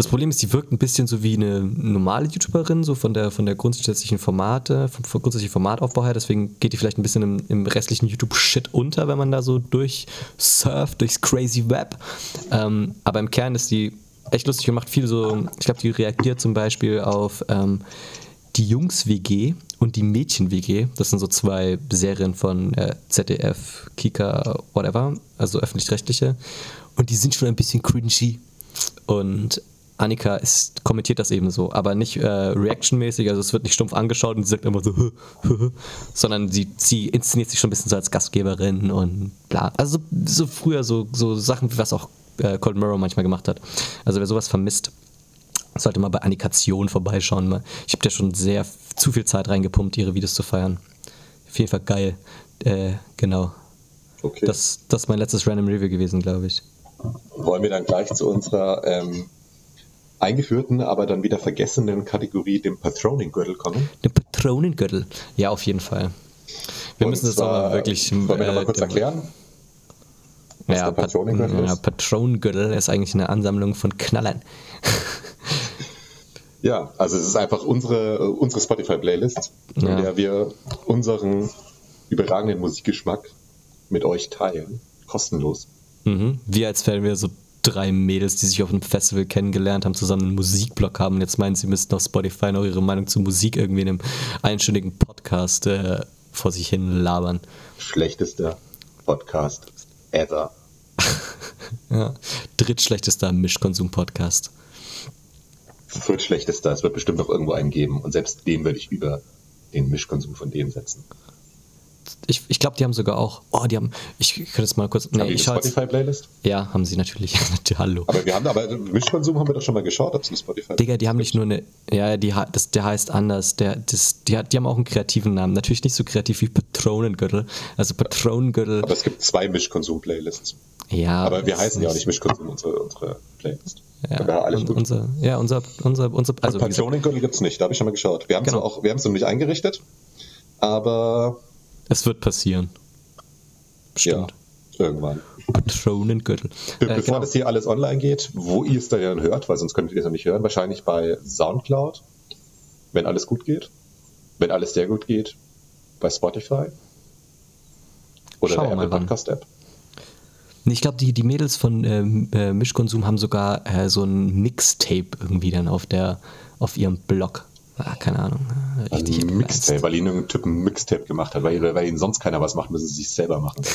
das Problem ist, die wirkt ein bisschen so wie eine normale YouTuberin, so von der, von der grundsätzlichen Formate, vom, vom grundsätzlichen Formataufbau her. Deswegen geht die vielleicht ein bisschen im, im restlichen YouTube-Shit unter, wenn man da so durchsurft, durchs crazy Web. Ähm, aber im Kern ist die echt lustig und macht viel so, ich glaube, die reagiert zum Beispiel auf ähm, die Jungs-WG und die Mädchen-WG. Das sind so zwei Serien von äh, ZDF, Kika, whatever, also öffentlich-rechtliche. Und die sind schon ein bisschen cringy. Und Annika ist, kommentiert das eben so, aber nicht äh, reactionmäßig, also es wird nicht stumpf angeschaut und sie sagt immer so, sondern sie, sie inszeniert sich schon ein bisschen so als Gastgeberin und bla. Also so, so früher so, so Sachen, wie was auch äh, Cold Mirror manchmal gemacht hat. Also wer sowas vermisst, sollte mal bei Annikation vorbeischauen. Ich habe da schon sehr zu viel Zeit reingepumpt, ihre Videos zu feiern. Auf jeden Fall geil. Äh, genau. Okay. Das, das ist mein letztes Random Review gewesen, glaube ich. Wollen wir dann gleich zu unserer ähm, eingeführten, aber dann wieder vergessenen Kategorie, dem Patroning-Gürtel, kommen? Der Patronengürtel. Ja, auf jeden Fall. Wir Und müssen das aber wirklich. Wollen wir nochmal äh, kurz dem- erklären? was Ja, Pat Patronengürtel ja, ist? Patronengürtel ist eigentlich eine Ansammlung von Knallern. Ja, also es ist einfach unsere, äh, unsere Spotify-Playlist, in Ja. der wir unseren überragenden Musikgeschmack mit euch teilen. Kostenlos. Mhm. Wir als wären wir so drei Mädels, die sich auf einem Festival kennengelernt haben, zusammen einen Musikblog haben und jetzt meinen, sie müssten auf Spotify noch ihre Meinung zu Musik irgendwie in einem einstündigen Podcast äh, vor sich hin labern. Schlechtester Podcast ever. Ja. Drittschlechtester Mischkonsum-Podcast. Viertschlechtester, es wird bestimmt noch irgendwo einen geben und selbst den würde ich über den Mischkonsum von denen setzen. Ich, ich glaube, die haben sogar auch. Oh, die haben. Ich könnte jetzt mal kurz. haben Nee, die ich eine Spotify-Playlist? Ja, haben sie natürlich. Hallo. Aber wir haben aber Mischkonsum haben wir doch schon mal geschaut, ob es eine Spotify Digga, die haben nicht nur eine. Ja, die, das, der heißt anders. Der, das, die, die haben auch einen kreativen Namen. Natürlich nicht so kreativ wie Patronengürtel. Also Patronengürtel. Aber es gibt zwei Mischkonsum-Playlists. Ja. Aber wir heißen ja auch nicht Mischkonsum, unsere, unsere Playlist. Ja, gut. unser, ja, unser, unser, unser, also Patronengürtel gibt es nicht, da habe ich schon mal geschaut. Wir haben es Genau. auch, wir haben es nicht eingerichtet, aber es wird passieren. Bestimmt. ja, irgendwann. Patronengürtel. Be Äh, bevor genau. das hier alles online geht, wo ihr es dann hört, weil sonst könntet ihr es ja nicht hören, wahrscheinlich bei Soundcloud, wenn alles gut geht. Wenn alles sehr gut geht, bei Spotify. Oder Schauen wir der mal Apple wann. Podcast App. Nee, Ich glaube, die, die Mädels von ähm, äh, Mischkonsum haben sogar äh, so ein Mixtape irgendwie dann auf, der, auf ihrem Blog. Ah, keine Ahnung. äh, Richtig Ein. Mixtape, weil ihnen irgendein Typ ein Mixtape gemacht hat, weil, weil ihnen sonst keiner was macht, müssen sie sich selber machen.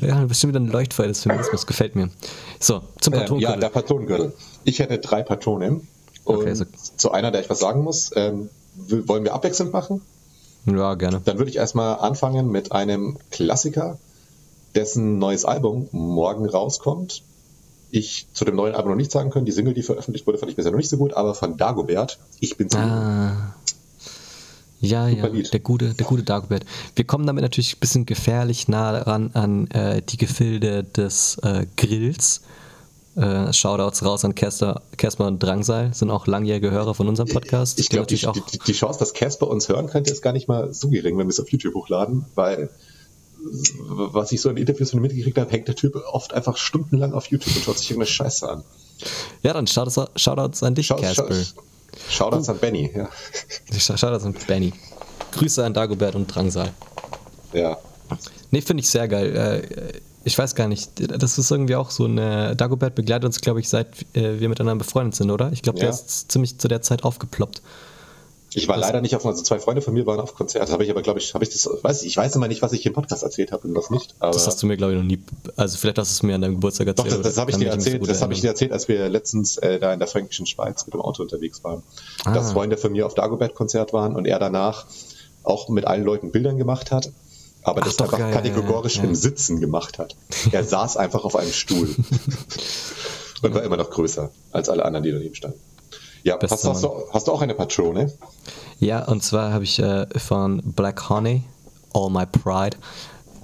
Ja, bestimmt wieder ein Leuchtfeuer des Feminismus. Gefällt mir. So, zum Ähm, ja, der Patronengürtel. Ich hätte drei Patronen. Und Okay, so- zu einer, der ich was sagen muss, ähm, wollen wir abwechselnd machen? ja, gerne. Dann würde ich erstmal anfangen mit einem Klassiker, dessen neues Album morgen rauskommt. Ich zu dem neuen Album noch nichts sagen können. Die Single, die veröffentlicht wurde, fand ich bisher noch nicht so gut, aber von Dagobert, ich bin zu Ah. Ja, ja, Lied. der gute, der gute Dagobert. Wir kommen damit natürlich ein bisschen gefährlich nah ran an äh, die Gefilde des äh, Grills. Äh, Shoutouts raus an Kersper und Drangsal, sind auch langjährige Hörer von unserem Podcast. Ich glaube, die, die, die Chance, dass Casper uns hören könnte, ist gar nicht mal so gering, wenn wir es auf YouTube hochladen, weil was ich so in Interviews von ihm mitgekriegt habe, hängt der Typ oft einfach stundenlang auf YouTube und schaut sich irgendeine Scheiße an. Ja, dann Shoutouts, Shoutouts an dich, Casper. Shoutouts an Benny, ja. Shoutouts an Benny. Grüße an Dagobert und Drangsal. ja. Nee, finde ich sehr geil. Äh, ich weiß gar nicht, das ist irgendwie auch so eine. Dagobert begleitet uns, glaube ich, seit äh, wir miteinander befreundet sind, oder? Ich glaube, der Ja. ist ziemlich zu der Zeit aufgeploppt. Ich war leider nicht auf, also zwei Freunde von mir waren auf Konzert, habe ich aber, glaube ich, habe ich das, weiß ich, ich weiß immer nicht, was ich im Podcast erzählt habe und was nicht. das hast du mir, glaube ich, noch nie, also vielleicht hast du es mir an deinem Geburtstag erzählt. Doch, das, das habe ich dir erzählt, das habe ich dir erzählt, als wir letztens äh, da in der fränkischen Schweiz mit dem Auto unterwegs waren. Ah. Dass Freunde von mir auf Dagobert-Konzert waren und er danach auch mit allen Leuten Bildern gemacht hat, aber Ach das doch, einfach ja, kategorisch ja, ja. im Sitzen gemacht hat. Er saß einfach auf einem Stuhl und war immer noch größer als alle anderen, die daneben standen. Ja, hast, hast, du, hast du auch eine Patrone? Ja, und zwar habe ich äh, von Black Honey, All My Pride.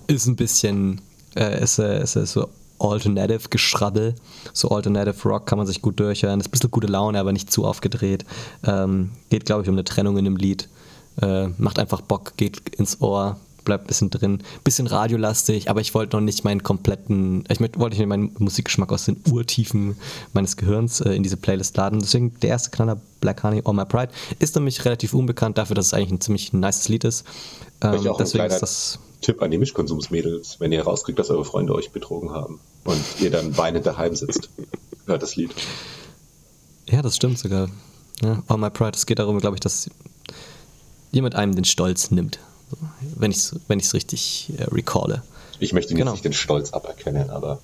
Ist ein bisschen, äh, ist, äh, ist, ist so Alternative Geschrabbel. So Alternative Rock kann man sich gut durchhören. Ist ein bisschen gute Laune, aber nicht zu aufgedreht. Ähm, geht, glaube ich, um eine Trennung in dem Lied. Äh, macht einfach Bock, geht ins Ohr, bleibt ein bisschen drin. Bisschen radiolastig, aber ich wollte noch nicht meinen kompletten, ich wollte nicht meinen Musikgeschmack aus den Urtiefen meines Gehirns äh, in diese Playlist laden. Deswegen der erste Knaller, Black Honey, All My Pride, ist nämlich relativ unbekannt dafür, dass es eigentlich ein ziemlich nices Lied ist. Ähm, auch deswegen ist das. Tipp an die Mischkonsumsmädels, wenn ihr rauskriegt, dass eure Freunde euch betrogen haben und ihr dann weinend daheim sitzt, hört das Lied. Ja, das stimmt sogar. Ja, All My Pride, es geht darum, glaube ich, dass jemand einem den Stolz nimmt wenn ich es wenn richtig äh, recalle. Ich möchte genau. nicht den Stolz aberkennen, aber.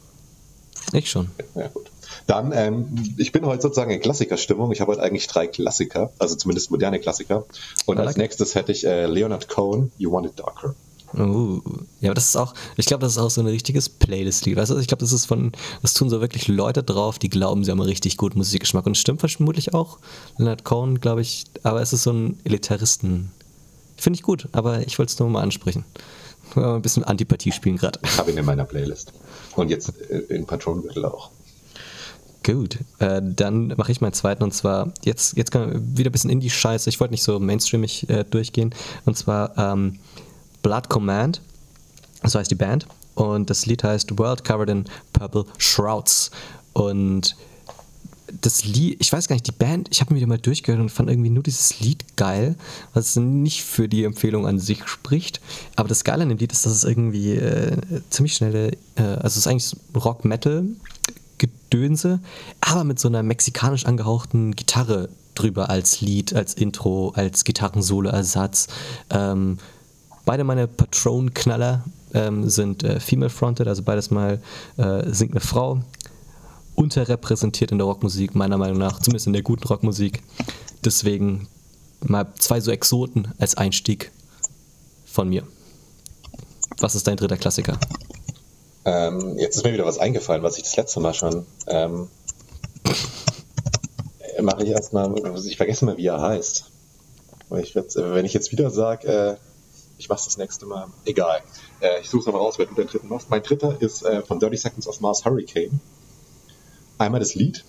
Ich schon. Ja, gut. Dann, ähm, ich bin heute sozusagen in Klassikerstimmung. Ich habe heute eigentlich drei Klassiker, also zumindest moderne Klassiker. Und like als nächstes hätte ich äh, Leonard Cohen, You Want It Darker. Uh, ja, aber das ist auch, ich glaube, das ist auch so ein richtiges Playlist-Lied. Weißt du, ich glaube, das ist von, das tun so wirklich Leute drauf, die glauben, sie haben einen richtig guten Musikgeschmack. Und stimmt vermutlich auch. Leonard Cohen, glaube ich, aber es ist so ein Elitaristen- Finde ich gut, aber ich wollte es nur mal ansprechen. Ein bisschen Antipathie spielen gerade. Ich habe ihn in meiner Playlist. Und jetzt äh, in Patronengürtel auch. Gut, äh, dann mache ich meinen zweiten und zwar, jetzt, jetzt wieder ein bisschen Indie-Scheiße. Ich wollte nicht so mainstreamig äh, durchgehen. Und zwar ähm, Blood Command, so heißt die Band. Und das Lied heißt World Covered in Purple Shrouds. Und das Lied, ich weiß gar nicht, die Band, ich habe mir wieder mal durchgehört und fand irgendwie nur dieses Lied geil, was nicht für die Empfehlung an sich spricht. Aber das Geile an dem Lied ist, dass es irgendwie äh, ziemlich schnelle, äh, also es ist eigentlich Rock-Metal-Gedönse, aber mit so einer mexikanisch angehauchten Gitarre drüber als Lied, als Intro, als Gitarrensolo-Ersatz. Ähm, beide meine Patron-Knaller ähm, sind äh, female-fronted, also beides mal äh, singt eine Frau unterrepräsentiert in der Rockmusik, meiner Meinung nach, zumindest in der guten Rockmusik. Deswegen mal zwei so Exoten als Einstieg von mir. Was ist dein dritter Klassiker? Ähm, jetzt ist mir wieder was eingefallen, was ich das letzte Mal schon ähm, mache ich erstmal, ich vergesse mal, wie er heißt. Ich werd, wenn ich jetzt wieder sage, äh, ich mach's das nächste Mal, egal. Äh, ich suche es nochmal raus, wer du den dritten machst. Mein dritter ist äh, von 30 Seconds of Mars Hurricane. Einmal das Lied.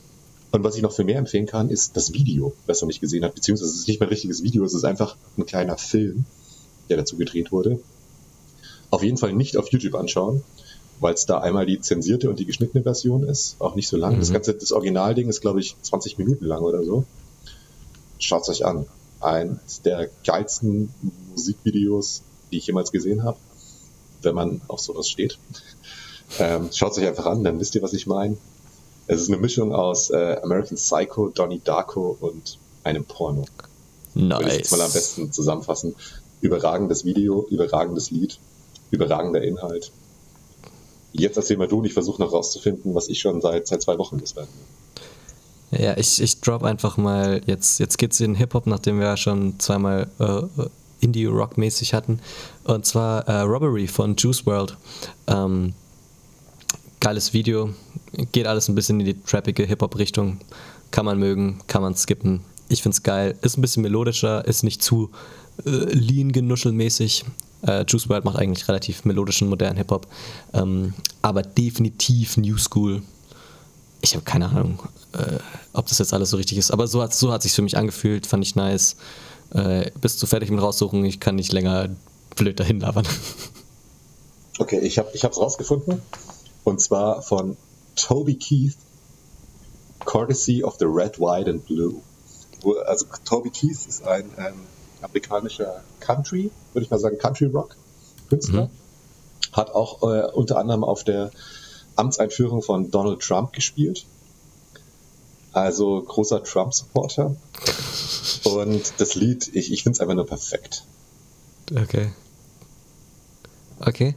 Und was ich noch viel mehr empfehlen kann, ist das Video, das man nicht gesehen hat. Beziehungsweise es ist nicht mehr ein richtiges Video, es ist einfach ein kleiner Film, der dazu gedreht wurde. Auf jeden Fall nicht auf YouTube anschauen, weil es da einmal die zensierte und die geschnittene Version ist. Auch nicht so lang. Mhm. Das ganze, das Originalding ist, glaube ich, 20 Minuten lang oder so. Schaut es euch an. Eins der geilsten Musikvideos, die ich jemals gesehen habe, wenn man auf sowas steht. Ähm, Schaut es euch einfach an, dann wisst ihr, was ich meine. Es ist eine Mischung aus äh, American Psycho, Donnie Darko und einem Porno. Nice. Würde ich jetzt mal am besten zusammenfassen. Überragendes Video, überragendes Lied, überragender Inhalt. Jetzt erzähl mal du und ich versuche noch rauszufinden, was ich schon seit, seit zwei Wochen loswerden Ja, ich, ich drop einfach mal, jetzt, jetzt geht's in Hip-Hop, nachdem wir ja schon zweimal äh, Indie-Rock-mäßig hatten. Und zwar äh, Robbery von Juice World. Ähm, geiles Video, geht alles ein bisschen in die trappige Hip-Hop-Richtung. Kann man mögen, kann man skippen. Ich find's geil. Ist ein bisschen melodischer, ist nicht zu äh, lean genuschelmäßig. Äh, Juice WRLD macht eigentlich relativ melodischen, modernen Hip-Hop. Ähm, aber definitiv New School. Ich habe keine Ahnung, äh, ob das jetzt alles so richtig ist. Aber so hat so sich für mich angefühlt, fand ich nice. Äh, bist du fertig mit raussuchen? Ich kann nicht länger blöd dahin labern. Okay, ich habe es rausgefunden. Und zwar von Toby Keith, Courtesy of the Red, White and Blue. Also Toby Keith ist ein ähm, amerikanischer Country, würde ich mal sagen, Country Rock Künstler. Mhm. Hat auch äh, unter anderem auf der Amtseinführung von Donald Trump gespielt. Also großer Trump-Supporter. Und das Lied, ich, ich finde es einfach nur perfekt. Okay. Okay.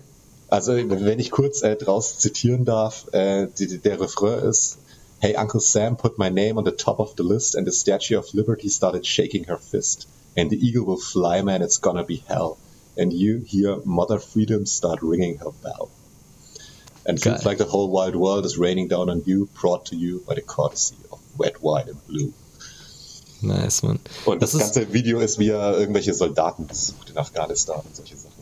Also, wenn ich kurz äh, draus zitieren darf, äh, die, der Refrain ist, Hey, Uncle Sam put my name on the top of the list and the Statue of Liberty started shaking her fist. And the eagle will fly, man, it's gonna be hell. And you hear Mother Freedom start ringing her bell. And feels like the whole wide world is raining down on you, brought to you by the courtesy of Red, White and Blue. Nice, man. Und das, das ganze Video ist, wie er irgendwelche Soldaten besucht in Afghanistan und solche Sachen.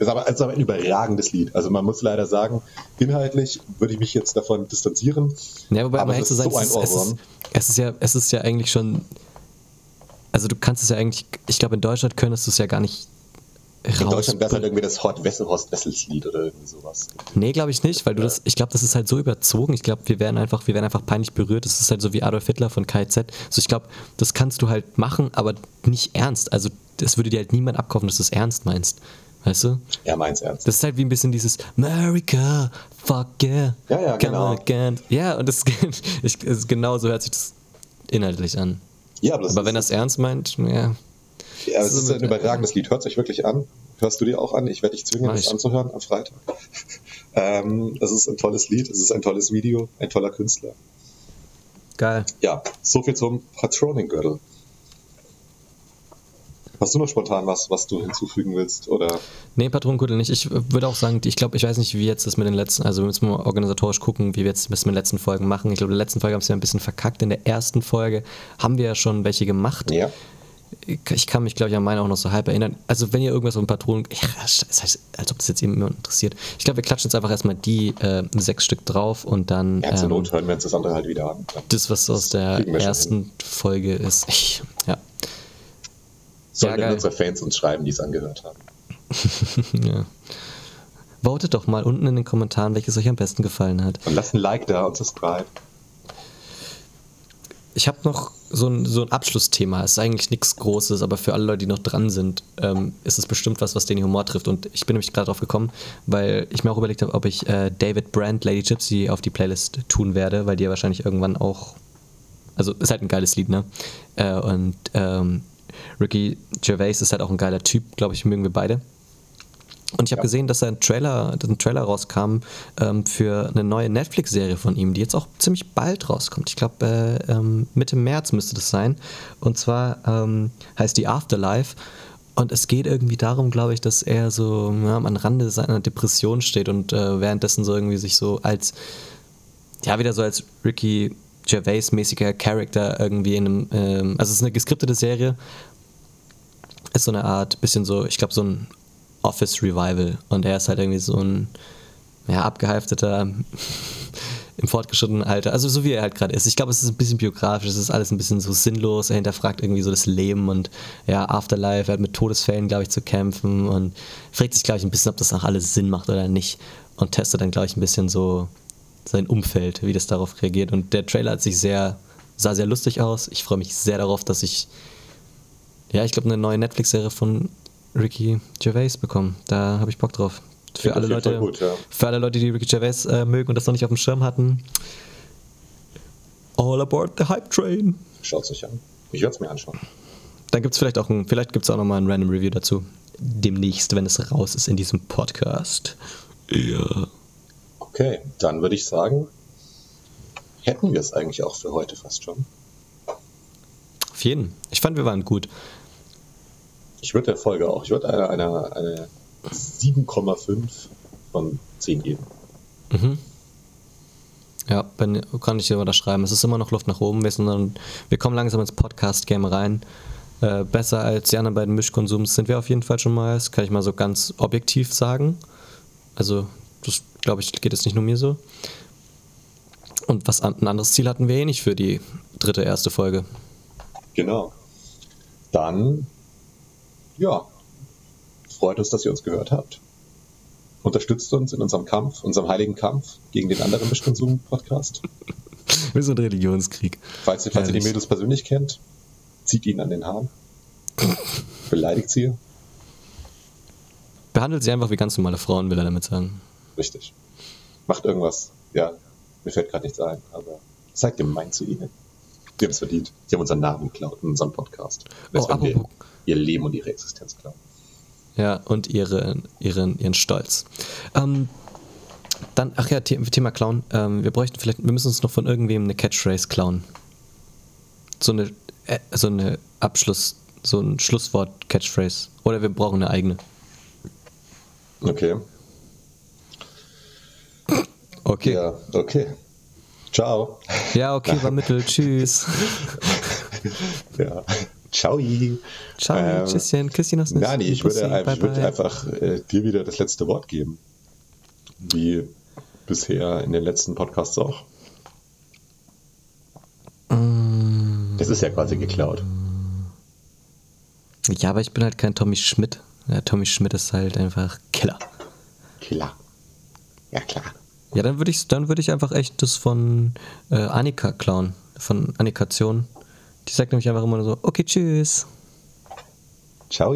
Ist aber, ist aber ein überragendes Lied. Also man muss leider sagen, inhaltlich würde ich mich jetzt davon distanzieren. Ja, wobei aber es ist so ein es, ist, es ist ja, es ist ja eigentlich schon. Also du kannst es ja eigentlich, ich glaube in Deutschland könntest du es ja gar nicht in Deutschland wäre es halt irgendwie das Hort Wessel, Horst Wessels Lied oder irgendwie sowas. Nee, glaube ich nicht, weil du das, ich glaube, das ist halt so überzogen. Ich glaube, wir werden einfach, wir werden einfach peinlich berührt. Das ist halt so wie Adolf Hitler von KZ. Also ich glaube, das kannst du halt machen, aber nicht ernst. Also das würde dir halt niemand abkaufen, dass du es ernst meinst. Weißt du? Ja, meins ernst. Das ist halt wie ein bisschen dieses America, fuck yeah. Ja, ja, genau. Again. Ja, und das ist, ist, genau so hört sich das inhaltlich an. Ja, aber, aber wenn das ernst meint, ja. Ja, es ist, ist ein überragendes Lied. Hört es euch wirklich an. Hörst du dir auch an? Ich werde dich zwingen, es anzuhören am Freitag. ähm, es ist ein tolles Lied, es ist ein tolles Video, ein toller Künstler. Geil. Ja, so viel zum Patroning-Gürtel. Hast du noch spontan was, was du hinzufügen willst? Oder? Nee, Patronengürtel nicht. Ich würde auch sagen, ich glaube, ich weiß nicht, wie jetzt das mit den letzten, also wir müssen mal organisatorisch gucken, wie wir jetzt das mit den letzten Folgen machen. Ich glaube, in der letzten Folge haben wir es ja ein bisschen verkackt. In der ersten Folge haben wir ja schon welche gemacht. Ja. Ich kann mich, glaube ich, an meine auch noch so halb erinnern. Also, wenn ihr irgendwas um Patronen. Ja, das heißt, als ob das jetzt jemand interessiert. Ich glaube, wir klatschen jetzt einfach erstmal die äh, sechs Stück drauf und dann. Ja, zur ähm, Not hören wir uns das andere halt wieder an. Das, was aus der ersten Folge ist. Ich, ja. Sollen ja, unsere Fans uns schreiben, die es angehört haben. ja. Votet doch mal unten in den Kommentaren, welches euch am besten gefallen hat. Und lasst ein Like da und subscribe. Ich habe noch so ein, so ein Abschlussthema. Es ist eigentlich nichts Großes, aber für alle Leute, die noch dran sind, ähm, ist es bestimmt was, was den Humor trifft. Und ich bin nämlich gerade drauf gekommen, weil ich mir auch überlegt habe, ob ich äh, David Brandt, Lady Gypsy auf die Playlist tun werde, weil die ja wahrscheinlich irgendwann auch. Also ist halt ein geiles Lied, ne? Äh, und ähm, Ricky Gervais ist halt auch ein geiler Typ, glaube ich, mögen wir beide. Und ich habe ja. gesehen, dass ein Trailer, ein Trailer rauskam ähm, für eine neue Netflix-Serie von ihm, die jetzt auch ziemlich bald rauskommt. Ich glaube, äh, ähm, Mitte März müsste das sein. Und zwar ähm, heißt die Afterlife. Und es geht irgendwie darum, glaube ich, dass er so ja, am Rande seiner Depression steht und äh, währenddessen so irgendwie sich so als, ja, wieder so als Ricky Gervais-mäßiger Charakter irgendwie in einem, ähm, also es ist eine geskriptete Serie, ist so eine Art, bisschen so, ich glaube, so ein Office Revival und er ist halt irgendwie so ein, ja, abgehalfteter im fortgeschrittenen Alter, also so wie er halt gerade ist. Ich glaube, es ist ein bisschen biografisch, es ist alles ein bisschen so sinnlos, er hinterfragt irgendwie so das Leben und ja, Afterlife, er hat mit Todesfällen, glaube ich, zu kämpfen und fragt sich, glaube ich, ein bisschen, ob das auch alles Sinn macht oder nicht und testet dann, glaube ich, ein bisschen so sein Umfeld, wie das darauf reagiert. Und der Trailer hat sich sehr, sah sehr lustig aus. Ich freue mich sehr darauf, dass ich, ja, ich glaube, eine neue Netflix-Serie von Ricky Gervais bekomme. Da habe ich Bock drauf. Für alle, Leute, gut, ja. für alle Leute, die Ricky Gervais äh, mögen und das noch nicht auf dem Schirm hatten, all aboard the Hype Train. Schaut es euch an. Ich werde es mir anschauen. Dann gibt es vielleicht auch ein, vielleicht auch nochmal ein Random Review dazu. Demnächst, wenn es raus ist in diesem Podcast. Ja. Okay, dann würde ich sagen, hätten wir es eigentlich auch für heute fast schon. Auf jeden. Ich fand, wir waren gut. Ich würde der Folge auch, ich würde eine, eine, eine 7,5 von 10 geben. Mhm. Ja, bin, kann ich dir unterschreiben. Es ist immer noch Luft nach oben. Wir, sind, wir kommen langsam ins Podcast-Game rein. Äh, besser als die anderen beiden Mischkonsums sind wir auf jeden Fall schon mal. Das kann ich mal so ganz objektiv sagen. Also das glaube ich, geht es nicht nur mir so. Und was ein anderes Ziel hatten wir eh nicht für die dritte, erste Folge. Genau. Dann, ja, freut uns, dass ihr uns gehört habt. Unterstützt uns in unserem Kampf, unserem heiligen Kampf gegen den anderen Mischkonsum-Podcast. Wir sind Religionskrieg. Falls, falls ihr die Mädels persönlich kennt, zieht ihnen an den Haaren. Beleidigt sie. Behandelt sie einfach wie ganz normale Frauen, will er damit sagen. Richtig. Macht irgendwas. Ja, mir fällt gerade nichts ein, aber seid gemein zu ihnen. Die haben es verdient. Die haben unseren Namen geklaut in unserem Podcast. Oh, apropos. Ihr Leben und ihre Existenz klauen. Ja, und ihre, ihren, ihren Stolz. Ähm, dann, ach ja, Thema Clown. Ähm, wir bräuchten vielleicht, wir müssen uns noch von irgendwem eine Catchphrase klauen. So eine, äh, so eine Abschluss, so ein Schlusswort-Catchphrase. Oder wir brauchen eine eigene. Okay. Okay. Ja, okay. Ciao. Ja, okay, war Mittel. Tschüss. ja. Ciao. Ciao, ähm, Tschüsschen, Küsschen aus Nani, ich würde, bye, ich würde einfach äh, dir wieder das letzte Wort geben. Wie bisher in den letzten Podcasts auch. Mm. Das ist ja quasi geklaut. Ja, aber ich bin halt kein Tommy Schmidt. Ja, Tommy Schmidt ist halt einfach Killer. Killer. Ja, klar. Ja, dann würde ich, dann würd ich einfach echt das von äh, Annika klauen. Von Annikation. Die sagt nämlich einfach immer nur so, okay, tschüss. Ciao.